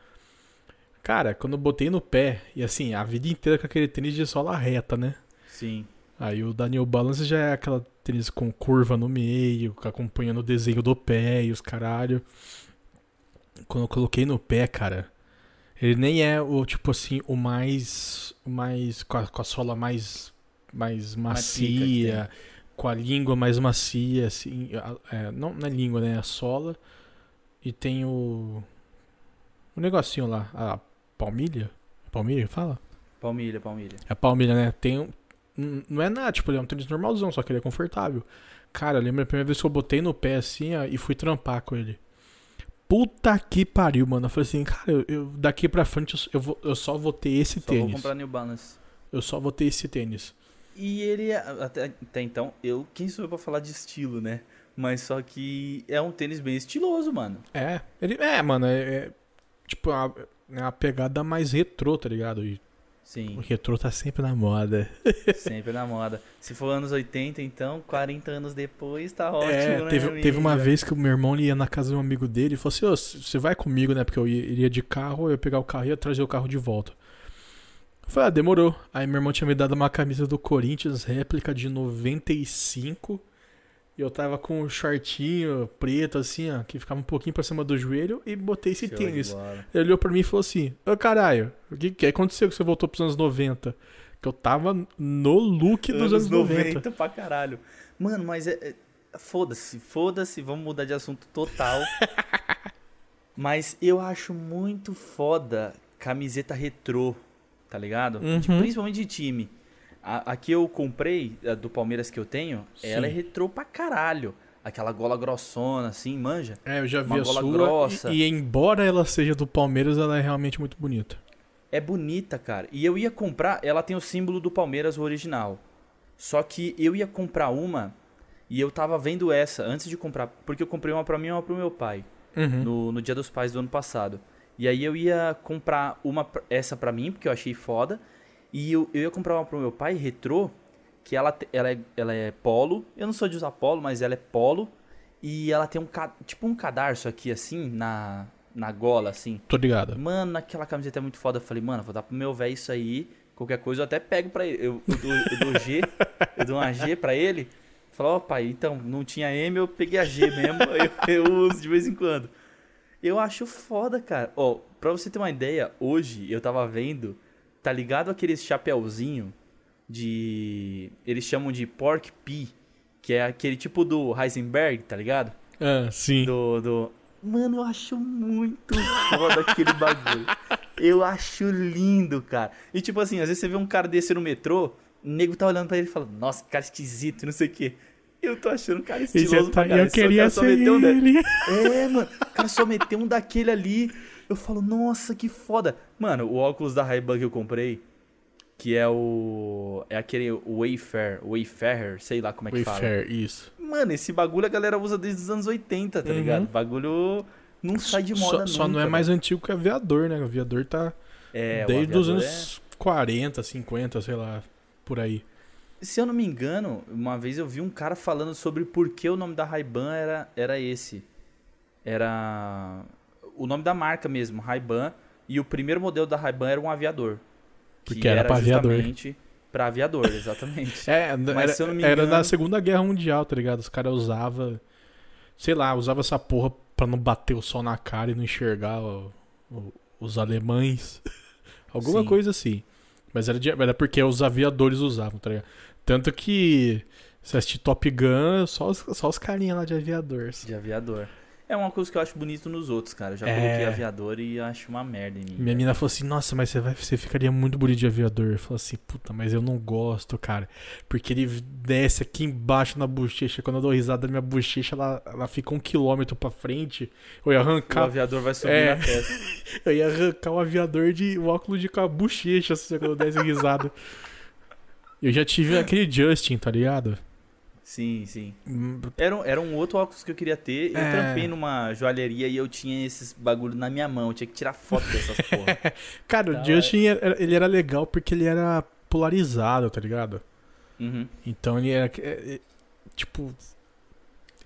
Cara, quando eu botei no pé, e assim, a vida inteira com aquele tênis de sola reta, né? Sim. Aí o da New Balance já é aquela tênis com curva no meio, acompanhando o desenho do pé e os caralho. Quando eu coloquei no pé, cara, Ele nem é o, tipo assim, o mais. O mais. Com a, com a sola mais. Mais macia. Com a língua mais macia, assim. É, não na é língua, né? A sola. E tem o. O negocinho lá. A palmilha? Palmilha, fala? Palmilha, palmilha. É palmilha, né? Tem. Não é nada, tipo, ele é um tênis normalzão, só que ele é confortável. Cara, eu lembro a primeira vez que eu botei no pé assim, ó, e fui trampar com ele. Puta que pariu, mano. Eu falei assim, cara, eu, eu daqui pra frente eu, vou, eu só vou ter esse só tênis. Vou comprar New Balance. Eu só vou ter esse tênis. E ele, é, até, até então, eu, quem sou eu pra falar de estilo, né? Mas só que é um tênis bem estiloso, mano. É, ele, é, mano, é, é tipo, é uma, é pegada mais retrô, tá ligado? E Sim. O retrô tá sempre na moda. (laughs) Sempre na moda. Se for anos 80, então, 40 anos depois, tá ótimo, é, né, teve, teve uma vez que o meu irmão ia na casa de um amigo dele e falou assim: oh, você vai comigo, né? Porque eu iria de carro, eu ia pegar o carro e ia trazer o carro de volta. Eu falei, ah, demorou. Aí meu irmão tinha me dado uma camisa do Corinthians, réplica de 95. E eu tava com um shortinho preto, assim, ó, que ficava um pouquinho pra cima do joelho, e botei esse Show tênis. Ele olhou pra mim e falou assim: Ô caralho, o que, que aconteceu que você voltou pros anos 90? Que eu tava no look dos anos, anos 90. 90 pra caralho. Mano, mas é. é foda-se, foda-se, vamos mudar de assunto total. (laughs) mas eu acho muito foda camiseta retrô, tá ligado? Uhum. principalmente de time. A, a que eu comprei, a do Palmeiras que eu tenho, Sim. ela é retrô pra caralho. Aquela gola grossona, assim, manja. É, eu já vi Uma a gola sua. Grossa. E, e, embora ela seja do Palmeiras, ela é realmente muito bonita. É bonita, cara. E eu ia comprar, ela tem o símbolo do Palmeiras, o original. Só que eu ia comprar uma e eu tava vendo essa antes de comprar, porque eu comprei uma pra mim e uma pro meu pai. Uhum. No, no Dia dos Pais do ano passado. E aí eu ia comprar uma essa pra mim, porque eu achei foda. E eu, eu ia comprar uma pro meu pai, retrô, que ela, ela, é, ela é polo. Eu não sou de usar polo, mas ela é polo. E ela tem um tipo um cadarço aqui, assim, na, na gola, assim. Tô ligado. Mano, aquela camiseta é muito foda. Eu falei, mano, vou dar pro meu velho isso aí. Qualquer coisa eu até pego pra ele. Eu, eu, dou, eu dou G, (laughs) eu dou uma G pra ele. Falou, ó, oh, pai, então, não tinha M, eu peguei a G mesmo. (laughs) eu, eu uso de vez em quando. Eu acho foda, cara. Ó, oh, pra você ter uma ideia, hoje eu tava vendo Tá ligado aqueles chapéuzinho de. Eles chamam de pork pea, que é aquele tipo do Heisenberg, tá ligado? Ah, sim. Do. do... Mano, eu acho muito foda aquele bagulho. Eu acho lindo, cara. E tipo assim, às vezes você vê um cara desse no metrô, o nego tá olhando pra ele e fala, nossa, cara esquisito, não sei o quê. Eu tô achando o cara estiloso tá, pra Eu queria ser ele. Um é, mano, o cara só meteu um daquele ali. Eu falo, nossa, que foda. Mano, o óculos da Ray-Ban que eu comprei, que é o. É aquele Wayfair, Wayfarer, sei lá como é que Wayfair, fala. Wayfair, isso. Mano, esse bagulho a galera usa desde os anos 80, tá uhum. ligado? Bagulho não sai de moda só, nunca. Só não é mais antigo que o aviador, né? O aviador tá. É, desde os anos é... 40, 50, sei lá, por aí. Se eu não me engano, uma vez eu vi um cara falando sobre por que o nome da Ray-Ban era, era esse. Era o nome da marca mesmo, Ray-Ban, e o primeiro modelo da Ray-Ban era um aviador. Porque era, era para aviador. Para aviador, exatamente. (laughs) é, Mas, era, se eu não me engano... era na Segunda Guerra Mundial, tá ligado? Os caras usavam, sei lá, usava essa porra pra não bater o sol na cara e não enxergar o, o, os alemães. (laughs) Alguma Sim. coisa assim. Mas era, de, era porque os aviadores usavam, tá ligado? Tanto que se assistir Top Gun, só os, só os carinha lá de aviador. De aviador. É uma coisa que eu acho bonito nos outros, cara. Eu já é... coloquei aviador e acho uma merda em mim. Minha mina falou assim: Nossa, mas você, vai, você ficaria muito bonito de aviador. Eu falei assim: Puta, mas eu não gosto, cara. Porque ele desce aqui embaixo na bochecha. Quando eu dou risada, minha bochecha ela, ela fica um quilômetro pra frente. Eu ia arrancar. O aviador vai subir é... na testa. (laughs) eu ia arrancar o aviador de o óculos de com a bochecha, assim, quando eu desse risada. eu já tive aquele Justin, tá ligado? Sim, sim. Hum, era, era um outro óculos que eu queria ter. Eu é... trampei numa joalheria e eu tinha esses bagulho na minha mão. Eu tinha que tirar foto dessas (laughs) porra. Cara, então, o Justin, é... ele era legal porque ele era polarizado, tá ligado? Uhum. Então ele era. É, é, tipo.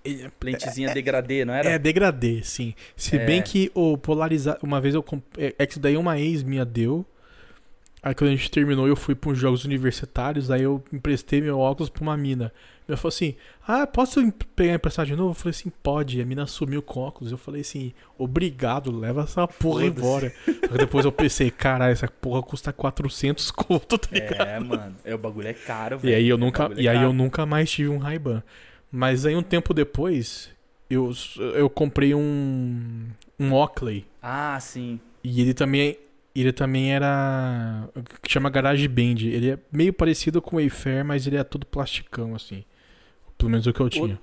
Ele, Lentezinha é, degradê, não era? É, degradê, sim. Se bem que o polarizado. Uma vez eu. É que isso daí uma ex minha deu. Aí quando a gente terminou, eu fui para uns jogos universitários, aí eu emprestei meu óculos pra uma mina. Ela falou assim: Ah, posso pegar emprestado de novo? Eu falei assim: pode. E a mina sumiu com o óculos. Eu falei assim: obrigado, leva essa porra embora. Depois eu pensei: caralho, essa porra custa 400 conto, tá ligado? É, mano. É, o bagulho é caro, E velho. aí eu nunca, bagulho é e aí eu nunca mais tive um Ray-Ban. Mas aí um tempo depois, eu, eu comprei um um Oakley Ah, sim. e ele também ele também era que chama Garage Band. Ele é meio parecido com o Wayfair, mas ele é todo plasticão assim. Pelo menos o que eu tinha.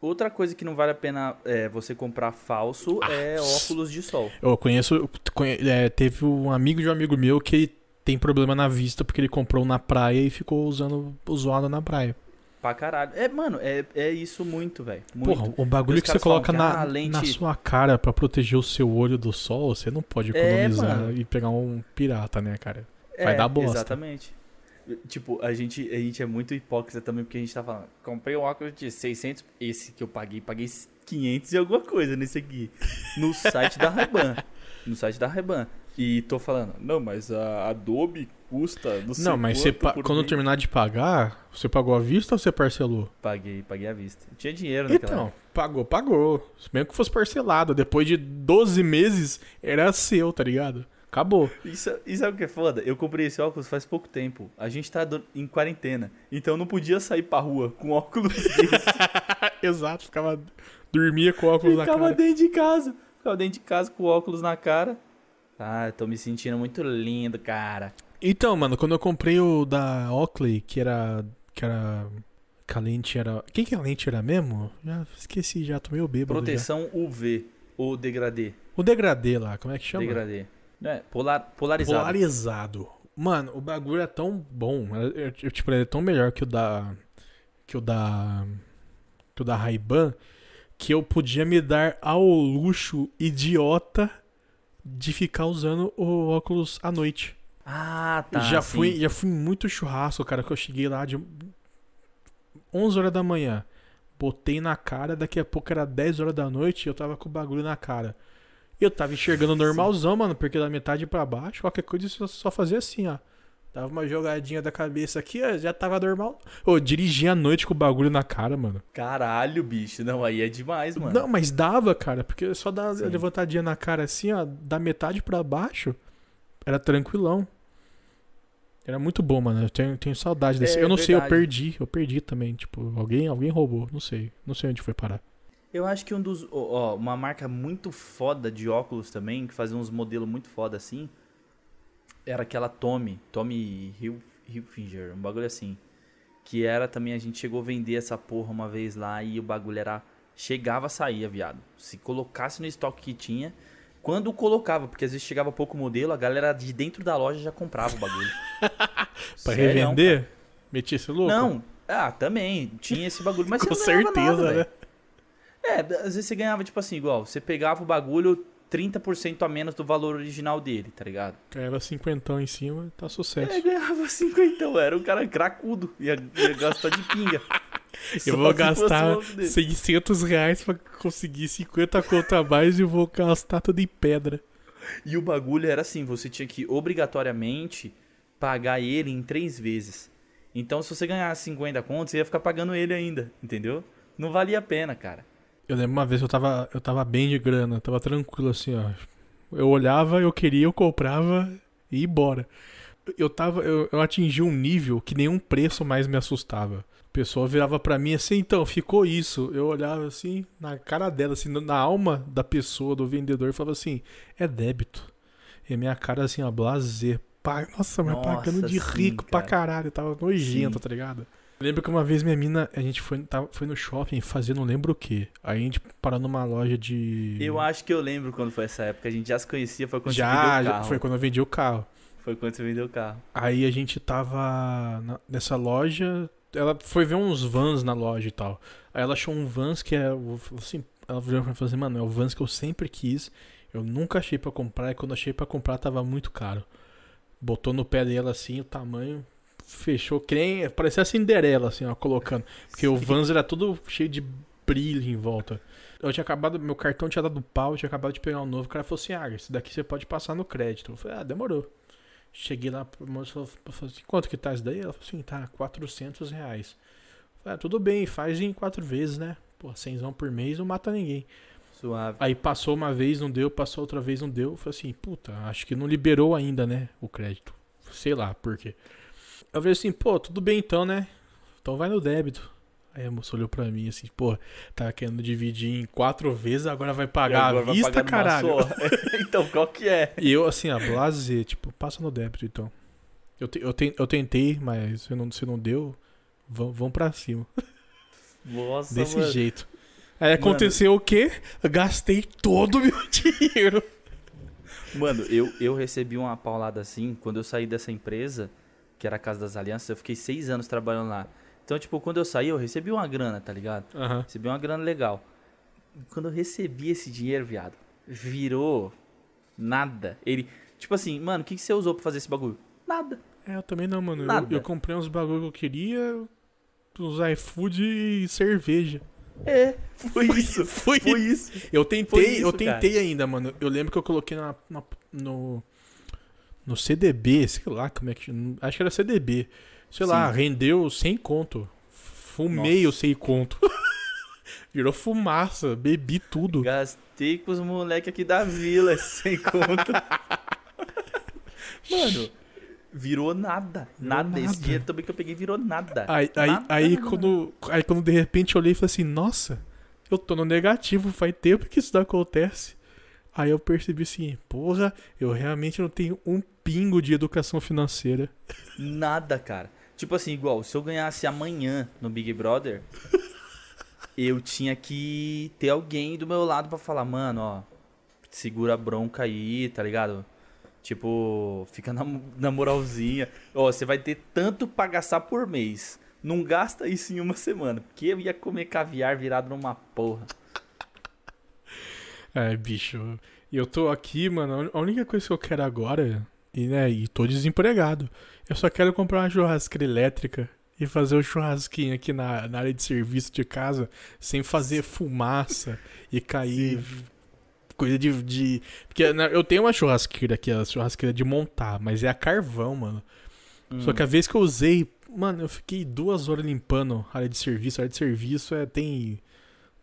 Outra coisa que não vale a pena é, você comprar falso Ah, é óculos de sol. Eu conheço, conhe- é, teve um amigo de um amigo meu que tem problema na vista porque ele comprou na praia e ficou usando zoado na praia. Pra caralho. É, mano, é, é isso muito, velho. Porra, o bagulho Os que você coloca na, ah, lente- na sua cara pra proteger o seu olho do sol, você não pode É, economizar mano. e pegar um pirata, né, cara? É, vai dar bosta. Exatamente. Tipo, a gente, a gente é muito hipócrita também, porque a gente tá falando, comprei um óculos de 600, esse que eu paguei, paguei 500 e alguma coisa nesse aqui, no site da Ray-Ban, (laughs) no site da Ray-Ban. E tô falando, não, mas a Adobe custa, não sei Não, mas você quando mês." terminar de pagar, você pagou à vista ou você parcelou? Paguei, paguei à vista. Tinha dinheiro naquela Então, época. pagou, pagou. Mesmo que fosse parcelado, depois de 12 meses, era seu, tá ligado? Acabou. Isso, isso é o que é foda. Eu comprei esse óculos faz pouco tempo. A gente tá em quarentena. Então eu não podia sair pra rua com óculos (laughs) desse. Exato, ficava. Dormia com óculos na Ficava cara. dentro de casa. Ficava dentro de casa com óculos na cara. Ah, eu tô me sentindo muito lindo, cara. Então, mano, quando eu comprei o da Oakley, que era. que era. que a lente era. Quem que a lente era mesmo? Já esqueci, já tomei o bêbado. já. Proteção UV ou degradê. O degradê lá, como é que chama? Degradê. É, polar, polarizado. Polarizado. Mano, o bagulho é tão bom. é- é- é, tipo, ele é tão melhor que o da. Que o da. Que o da Ray-Ban. Que eu podia me dar ao luxo idiota de ficar usando o óculos à noite. Ah, tá. já, sim. fui, já fui muito churrasco, cara, que eu cheguei lá de 11 horas da manhã. Botei na cara, daqui a pouco era 10 horas da noite e eu tava com o bagulho na cara. E eu tava enxergando normalzão, mano, porque da metade pra baixo, qualquer coisa eu só fazia assim, ó. Dava uma jogadinha da cabeça aqui, ó, já tava normal. Eu dirigia à noite com o bagulho na cara, mano. Caralho, bicho. Não, aí é demais, mano. Não, mas dava, cara, porque só dava Sim. a levantadinha na cara assim, ó, da metade pra baixo, era tranquilão. Era muito bom, mano. Eu tenho, tenho saudade desse. É eu não sei, eu verdade. perdi. Eu perdi também. Tipo, alguém, alguém roubou. Não sei. Não sei onde foi parar. Eu acho que um dos. ó, uma marca muito foda de óculos também, que fazia uns modelos muito foda assim, era aquela Tommy. Tommy Hil- Hilfiger, um bagulho assim. Que era também, a gente chegou a vender essa porra uma vez lá e o bagulho era. Chegava, saía, viado. Se colocasse no estoque que tinha. Quando colocava, porque às vezes chegava pouco modelo, a galera de dentro da loja já comprava o bagulho. (laughs) Pra revender? Metia esse louco? Não, ah, também. Tinha esse bagulho. Mas Com você não certeza, nada, né? velho. É, às vezes você ganhava, tipo assim, igual, você pegava o bagulho 30% a menos do valor original dele, tá ligado? Ganhava cinquentão em cima, tá sucesso. É, ganhava 50, era um cara cracudo, ia, ia gastar de pinga. (laughs) Eu vou gastar o nome dele. 600 reais pra conseguir 50 conto a mais e vou gastar tudo em pedra. E o bagulho era assim, você tinha que obrigatoriamente pagar ele em três vezes. Então se você ganhasse 50 contos, você ia ficar pagando ele ainda, entendeu? Não valia a pena, cara. Eu lembro uma vez eu tava, eu tava bem de grana, tava tranquilo assim, ó. Eu olhava, eu queria, eu comprava e ia embora. Eu tava, eu, eu atingi um nível que nenhum preço mais me assustava. A pessoa virava pra mim assim, então, ficou isso. Eu olhava assim, na cara dela, assim, na alma da pessoa, do vendedor, e falava assim, é débito. E minha cara assim, ó, blazer. Pá, nossa, mas Nossa, pagando de sim, rico pra cara. caralho, tava nojento, Sim. tá ligado? Lembro que uma vez minha mina, a gente foi, tava, foi no shopping fazer não lembro o que. Aí a gente parou numa loja de. Eu acho que eu lembro quando foi essa época, a gente já se conhecia, foi quando você já, vendeu o já carro. foi quando eu vendi o carro. Foi quando você vendeu o carro. Aí a gente tava na- nessa loja. Ela foi ver uns vans na loja e tal. Aí ela achou um vans que é. Assim, ela virou pra mim e falou assim: Mano, é o vans que eu sempre quis. Eu nunca achei pra comprar. E quando achei pra comprar, tava muito caro. Botou no pé dela assim, o tamanho. Fechou, que nem. Parecia a Cinderela, assim, ó, colocando. Porque o vans era todo cheio de brilho em volta. Eu tinha acabado, meu cartão tinha dado pau, eu tinha acabado de pegar um novo. O cara falou assim: Ah, esse daqui você pode passar no crédito. Eu falei: Ah, demorou. Cheguei lá, a moça falou, falou assim, quanto que tá isso daí? Ela falou assim, tá, 400 reais. Falei, ah, tudo bem, faz em quatro vezes, né? Pô, 100 por mês não mata ninguém. Suave. Aí passou uma vez, não deu, passou outra vez, não deu. Falei assim, puta, acho que não liberou ainda, né, o crédito. Sei lá por quê. Eu falei assim, pô, tudo bem então, né? Então vai no débito. Aí a moça olhou pra mim assim, pô, tá querendo dividir em quatro vezes, agora vai pagar Agora à vai vista, pagar caralho. (laughs) (laughs) então, qual que é? E eu, assim, a blazer, tipo, passa no débito então. Eu, te- eu, te- eu tentei, mas se não, se não deu, vão, vão pra cima. (laughs) Nossa, Desse mano. jeito. Aí aconteceu o quê? Eu gastei todo o meu dinheiro. Mano, eu, eu recebi uma paulada assim quando eu saí dessa empresa, que era a Casa das Alianças. Eu fiquei seis anos trabalhando lá. Então, tipo, quando eu saí, eu recebi uma grana, tá ligado? Aham. Recebi uma grana legal. Quando eu recebi esse dinheiro, viado, virou nada. Ele, tipo assim, mano, o que, que você usou pra fazer esse bagulho? Nada. É, eu também não, mano. Eu, Nada. eu comprei uns bagulho que eu queria, uns iFood e cerveja. É, foi isso. Foi, Foi isso. Eu Foi tentei, isso, eu tentei ainda, mano. Eu lembro que eu coloquei na, na- no no CDB, sei lá como é que, acho que era CDB. Sei lá, Sim. rendeu 100 conto. Fumei o 100 conto. (laughs) Virou fumaça, bebi tudo. Gastei com os moleques aqui da vila, (laughs) sem conta. Mano, virou nada. Nada. nada. Esse dinheiro também que eu peguei virou nada. Aí, aí, Nada, aí, nada, quando, aí quando de repente eu olhei e falei assim, nossa, eu tô no negativo, faz tempo que isso não acontece. Aí eu percebi assim, porra, eu realmente não tenho um pingo de educação financeira. Nada, cara. Tipo assim, igual, se eu ganhasse amanhã no Big Brother, (laughs) eu tinha que ter alguém do meu lado pra falar, mano, ó, segura a bronca aí, tá ligado? Tipo, fica na, (laughs) na moralzinha. Ó, você vai ter tanto pra gastar por mês. Não gasta isso em uma semana. Porque eu ia comer caviar virado numa porra. É, bicho. E eu tô aqui, mano, a única coisa que eu quero agora, e, né, e tô desempregado, eu só quero comprar uma churrasqueira elétrica e fazer o churrasquinho aqui na, na área de serviço de casa, sem fazer fumaça e cair coisa de... de... Porque né, eu tenho uma churrasqueira aqui, a churrasqueira de montar, mas é a carvão, mano. Só que a vez que eu usei, mano, eu fiquei duas horas limpando a área de serviço. A área de serviço é, tem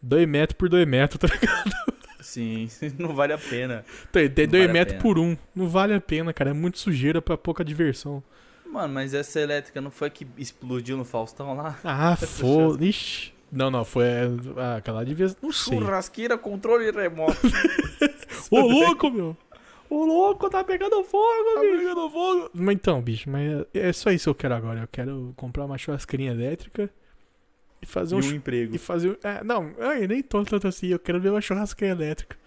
2 metros por 2 metros, tá ligado? Sim, (laughs) não vale a pena. Tem, tem 2 vale metros por 1. Um. Não vale a pena, cara. É muito sujeira pra pouca diversão. Mano, mas essa elétrica não foi que explodiu no Faustão lá? (laughs) Ah, foda. Ixi. Não, não, foi ah, aquela devia. Não sei. Churrasqueira, controle remoto. (laughs) Ô, louco, meu! O louco tá pegando fogo, Tá bicho. pegando fogo. Mas então, bicho, mas é é só isso que eu quero agora. Eu quero comprar uma churrasqueirinha elétrica e fazer E um. um emprego. E fazer. É, não, eu nem tô tanto assim. Eu quero ver uma churrasqueira elétrica.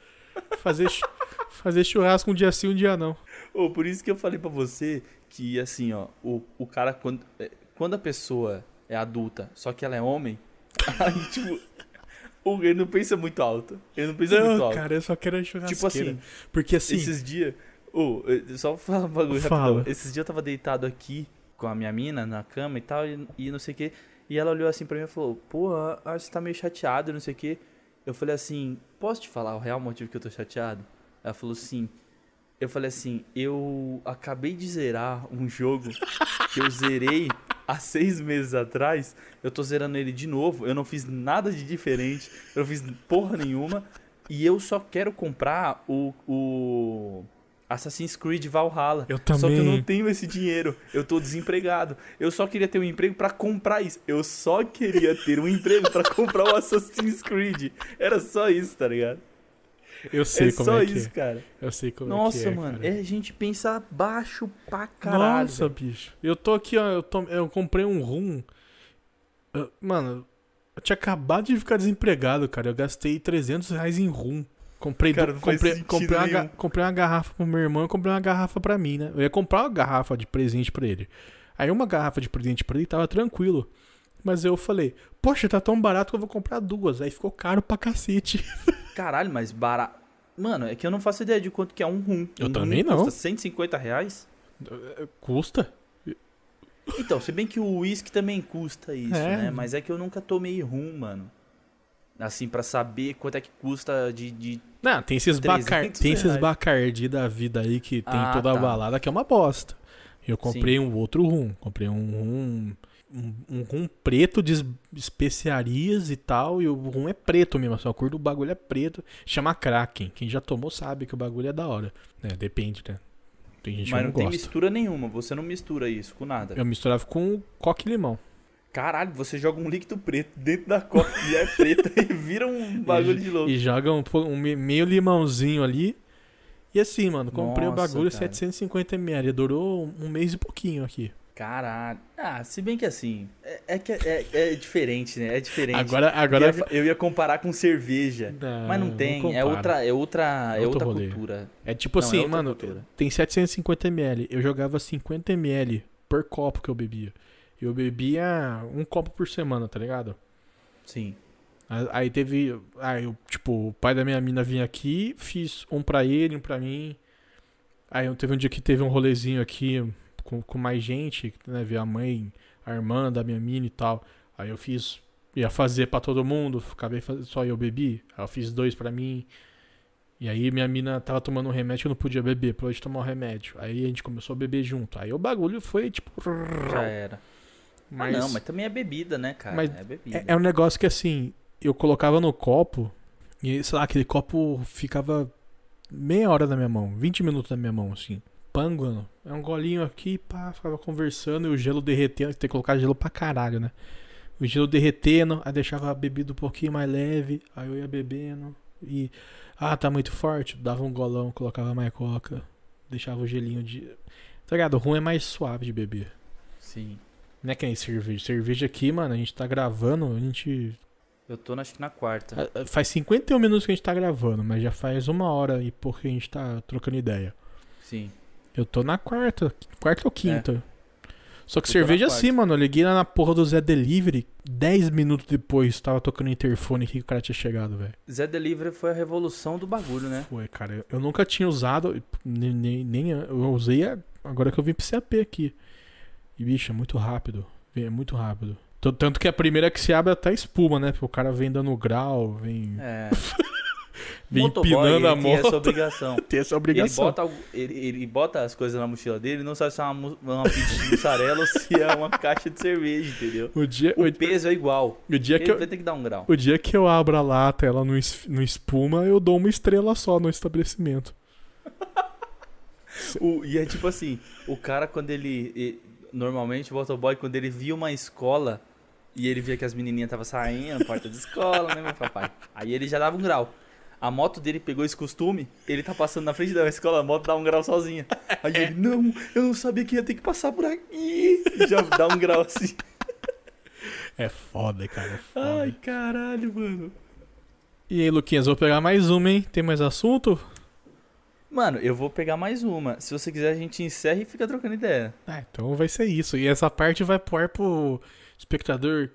Fazer, (laughs) fazer churrasco um dia sim, um dia não. Ô, por isso que eu falei pra você que, assim, ó, o, o cara, quando, é, quando a pessoa é adulta, só que ela é homem, (laughs) aí, tipo, ele não pensa muito alto. Ele não pensa muito Não, alto. cara, eu só quero churrasqueira. tipo assim, Porque assim. esses dias. Ô, eh, só falar um bagulho Fala. rapidão. Esses dias eu tava deitado aqui com a minha mina na cama e tal, e, e não sei o que. E ela olhou assim pra mim e falou: Pô, acho que você tá meio chateado, não sei o que. Eu falei assim: Posso te falar o real motivo que eu tô chateado? Ela falou sim. Eu falei assim: Eu acabei de zerar um jogo que eu zerei há seis meses atrás. Eu tô zerando ele de novo. Eu não fiz nada de diferente. Eu não fiz porra nenhuma. E eu só quero comprar o, o Assassin's Creed Valhalla. Eu Só que eu também. não tenho esse dinheiro. Eu tô desempregado. Eu só queria ter um emprego pra comprar isso. Eu só queria ter um emprego pra (laughs) comprar o Assassin's Creed. Era só isso, tá ligado? Eu sei é como é que isso, é. cara. Eu sei como Nossa, é que é. mano. cara. É, a gente pensa baixo pra caralho. Nossa, velho. bicho. Eu tô aqui, ó. Eu, tô- eu comprei um rum. Eu- mano, eu tinha acabado de ficar desempregado, cara. Eu gastei 300 reais em rum. Comprei, Cara, faz comprei, comprei, uma, comprei uma garrafa pro meu irmão e comprei uma garrafa pra mim, né? Eu ia comprar uma garrafa de presente pra ele. Aí uma garrafa de presente pra ele tava tranquilo. Mas eu falei, poxa, tá tão barato que eu vou comprar duas. Aí ficou caro pra cacete. (laughs) Caralho, mas barato. Mano, é que eu não faço ideia de quanto que é um rum. Eu um também rum não. Custa 150 reais? Custa? Então, se bem que o uísque também custa isso, É. né? Mas é que eu nunca tomei rum, mano. Assim, pra saber quanto é que custa de. de... Não, tem esses, 300 bacar, tem esses bacardi da vida aí que tem Ah, toda a tá. balada que é uma bosta. Eu comprei um outro rum. Comprei um rum. Um, um rum preto de es- especiarias e tal. E o rum é preto mesmo. Assim, a cor do bagulho é preto. Chama Kraken. Quem já tomou sabe que o bagulho é da hora. Né? Depende, né? Tem gente Mas que não não tem gosta. mistura nenhuma, você não mistura isso com nada. Eu misturava com coque e limão. Caralho, você joga um líquido preto dentro da coca e é preta (laughs) e vira um bagulho de louco. E joga um, um me- meio limãozinho ali. E assim, mano, comprei o Nossa, bagulho cara. 750ml. Durou um- um mês e pouquinho aqui. Caralho. Ah, se bem que assim, é, é que é, é diferente, né? É diferente. Agora, agora eu, ia, eu ia comparar com cerveja. Não, Mas não tem, é compara. outra, é outra, é outra rolê. cultura. É tipo Não, é assim, mano, cultura. tem 750ml. Eu jogava 50ml por copo que eu bebia. Eu bebia um copo por semana, tá ligado? Sim. Aí- teve. Aí, eu, tipo, o pai da minha mina vinha aqui, fiz um pra ele, um pra mim. Aí eu- teve um dia que teve um rolezinho aqui com, com mais gente, né? Ver a mãe, a irmã da minha mina e tal. Aí eu fiz. Ia fazer pra todo mundo, acabei fazendo, só eu bebi. Aí eu fiz dois pra mim. E aí minha mina tava tomando um remédio que eu não podia beber, parou de tomar o remédio. Aí a gente começou a beber junto. Aí o bagulho foi tipo. Já era. Mas, ah, não, mas também é bebida, né, cara? Mas é bebida. é, é um negócio que assim, eu colocava no copo e, sei lá, aquele copo ficava meia hora na minha mão, 20 minutos na minha mão, assim. Panguando. É um golinho aqui, pá, ficava conversando e o gelo derretendo. Tem que colocar gelo pra caralho, né? O gelo derretendo, aí deixava a bebida um pouquinho mais leve, aí eu ia bebendo e. Ah, tá muito forte. Dava um golão, colocava mais coca, deixava o gelinho de. Tá ligado? O rum é mais suave de beber. Sim. Não é que nem cerveja. Cerveja aqui, mano, a gente tá gravando, a gente. Eu tô, acho que na quarta. ah, Faz 51 minutos que a gente tá gravando, mas já faz uma hora e pouco que a gente tá trocando ideia. Sim. Eu tô na quarta, quarta ou quinta. Só que Eu cerveja assim, mano. Eu liguei lá na porra do Zé Delivery, 10 minutos depois tava tocando interfone aqui que o cara tinha chegado, velho. Zé Delivery foi a revolução do bagulho, né? Foi, cara. eu- nunca tinha usado, nem, nem, nem- eu usei agora que eu vim pro CAP aqui. E, bicho, é muito rápido. É muito rápido. Tanto que a primeira que se abre até espuma, né? Porque o cara vem dando grau, vem, É. (laughs) vem Motoboy, empinando a ele tem essa moto. (laughs) obrigação. Tem essa Ele obrigação. bota, algo- ele, ele bota as coisas na mochila dele e não sabe se é uma, uma pizza de mussarela (laughs) ou se é uma caixa de cerveja, entendeu? O dia, O o, peso é igual. o dia Ele que eu, vai ter que dar um grau. o dia que eu abro a lata ela não, não espuma, eu dou uma estrela só no estabelecimento. O- e é tipo assim, o cara quando ele... e- normalmente o motoboy, quando ele via uma escola e ele via que as menininhas estavam saindo, porta de escola, né, meu papai? Aí ele já dava um grau. A moto dele pegou esse costume, ele tá passando na frente da escola, a moto dá um grau sozinha. Aí ele, não, eu não sabia que ia ter que passar por aqui. E já dá um grau assim. É foda, cara. É foda. Ai, caralho, mano. E aí, Luquinhas, vou pegar mais uma, hein? Tem mais assunto? Mano, eu vou pegar mais uma. Se você quiser, a gente encerra e fica trocando ideia. Ah, então vai ser isso. E essa parte vai pôr pro espectador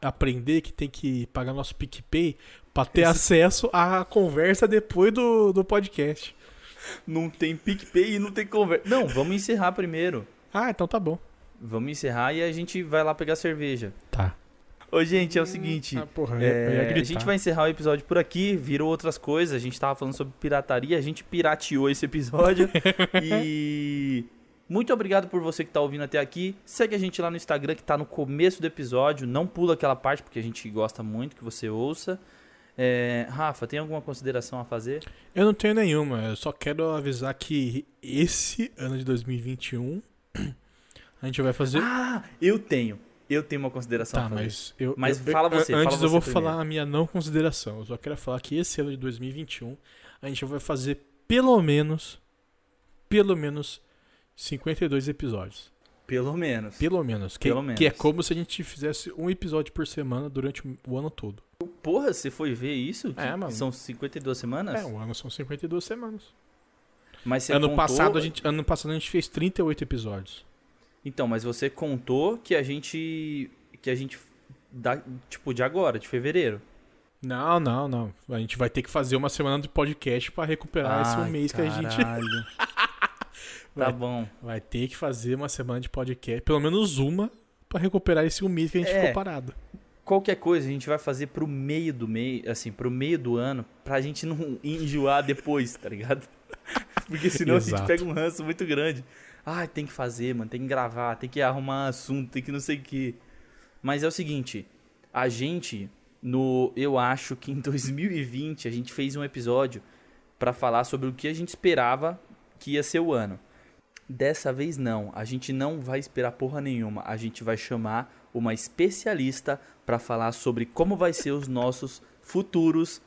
aprender que tem que pagar nosso PicPay pra ter Esse- acesso à conversa depois do, do podcast. Não tem PicPay e não tem conversa. Não, vamos encerrar primeiro. Ah, então tá bom. Vamos encerrar e a gente vai lá pegar cerveja. Tá. Ô, gente, é o seguinte. Ah, porra, é, a gente vai encerrar o episódio por aqui, virou outras coisas. A gente tava falando sobre pirataria, a gente pirateou esse episódio. (laughs) e muito obrigado por você que tá ouvindo até aqui. Segue a gente lá no Instagram que tá no começo do episódio. Não pula aquela parte porque a gente gosta muito que você ouça. É, Rafa, tem alguma consideração a fazer? Eu não tenho nenhuma, eu só quero avisar que esse ano de 2021 (clears throat) a gente vai fazer. Ah, eu tenho. Eu tenho uma consideração tá, mas eu. Mas eu- fala eu- você, fala Antes eu você vou primeiro. falar a minha não consideração. Eu só quero falar que esse ano de 2021 a gente vai fazer pelo menos. Pelo menos 52 episódios. Pelo menos. Pelo menos. Que, Pelo menos. que é como se a gente fizesse um episódio por semana durante o ano todo. Porra, você foi ver isso? É, mano. São 52 semanas? É, o ano são 52 semanas. Mas você Ano contou... passado, a gente, ano passado a gente fez 38 episódios. Então, mas você contou que a gente... Que a gente... Dá, tipo, de agora, de fevereiro. Não, não, não. A gente vai ter que fazer uma semana de podcast pra recuperar esse um Ai, mês que a gente caralho. (laughs) Tá Vai. bom. vai ter que fazer uma semana de podcast, pelo menos uma, pra recuperar esse um mês que a gente É. ficou parado. Qualquer coisa a gente vai fazer pro meio do mês, assim, pro meio do ano, pra gente não (laughs) enjoar depois, tá ligado? (laughs) Porque senão a Exato. gente pega um ranço muito grande. Ah, tem que fazer, mano, tem que gravar, tem que arrumar assunto, tem que não sei o que. Mas é o seguinte, a gente, no. Eu acho que em (laughs) 2020 a gente fez um episódio para falar sobre o que a gente esperava que ia ser o ano. Dessa vez não, a gente não vai esperar porra nenhuma. A gente vai chamar uma especialista para falar sobre como vai ser os nossos futuros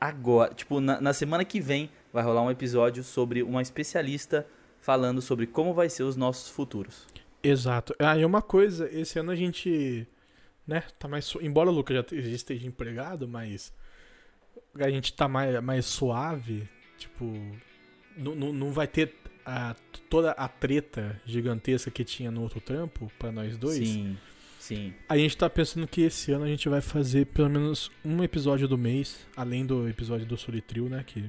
agora. Tipo, na, na, semana que vem vai rolar um episódio sobre uma especialista falando sobre como vai ser os nossos futuros. Exato. Ah, e uma coisa, esse ano a gente, né, tá mais embora o Lucas já esteja empregado, mas a gente tá mais, mais suave, tipo, não, não, não vai ter a, toda a treta gigantesca que tinha no outro trampo para nós dois. Sim. Sim. A gente tá pensando que esse ano a gente vai fazer pelo menos um episódio do mês, além do episódio do Solitril, né? Que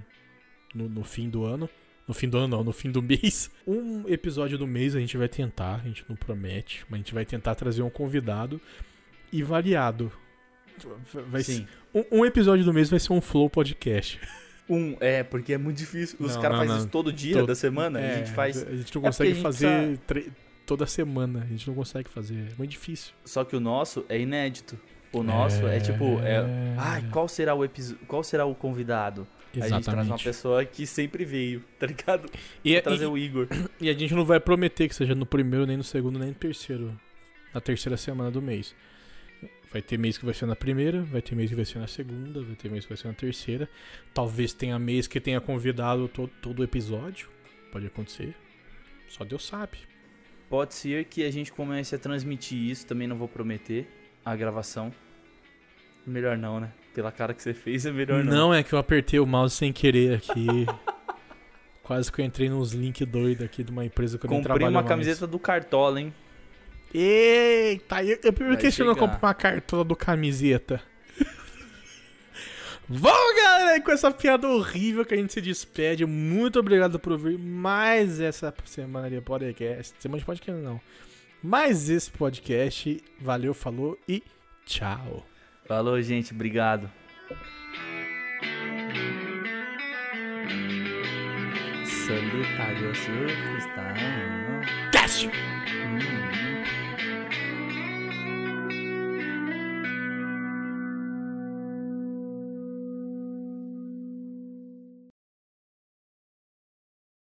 no, no, fim do ano. No fim do ano, não, no fim do (laughs) mês. Um episódio do mês a gente vai tentar, a gente não promete, mas a gente vai tentar trazer um convidado e variado. Vai Sim. Ser, um, um episódio do mês vai ser um Flow Podcast. Um, é, porque é muito difícil. Os caras fazem isso todo dia todo, da semana. É, a gente faz. A gente não consegue é fazer precisa... toda semana. A gente não consegue fazer. É muito difícil. Só que o nosso é inédito. O nosso é, é tipo. É, ai, qual será o episódio. Qual será o convidado? Exatamente. A gente traz uma pessoa que sempre veio, (laughs) tá ligado? E, trazer e, o Igor. (clears throat) E a gente não vai prometer que seja no primeiro, nem no segundo, nem no terceiro. Na terceira semana do mês. Vai ter mês que vai ser na primeira, vai ter mês que vai ser na segunda, vai ter mês que vai ser na terceira. Talvez tenha mês que tenha convidado todo, todo o episódio. Pode acontecer. Só Deus sabe. Pode ser que a gente comece a transmitir isso, também não vou prometer a gravação. Melhor não, né? Pela cara que você fez, é melhor não. Não, é que eu apertei o mouse sem querer aqui. (laughs) Quase que eu entrei nos links doidos aqui de uma empresa que eu Comprei nem trabalho uma camiseta do Cartola, hein? Eita, eu, eu me questiono comprar uma cartola do camiseta. (laughs) Vamos, galera, com essa piada horrível que a gente se despede. Muito obrigado por ouvir mais essa semana de podcast. Semana de podcast não. Mais esse podcast. Valeu, falou e tchau. Falou, gente. Obrigado. Solitário surfista. Cast!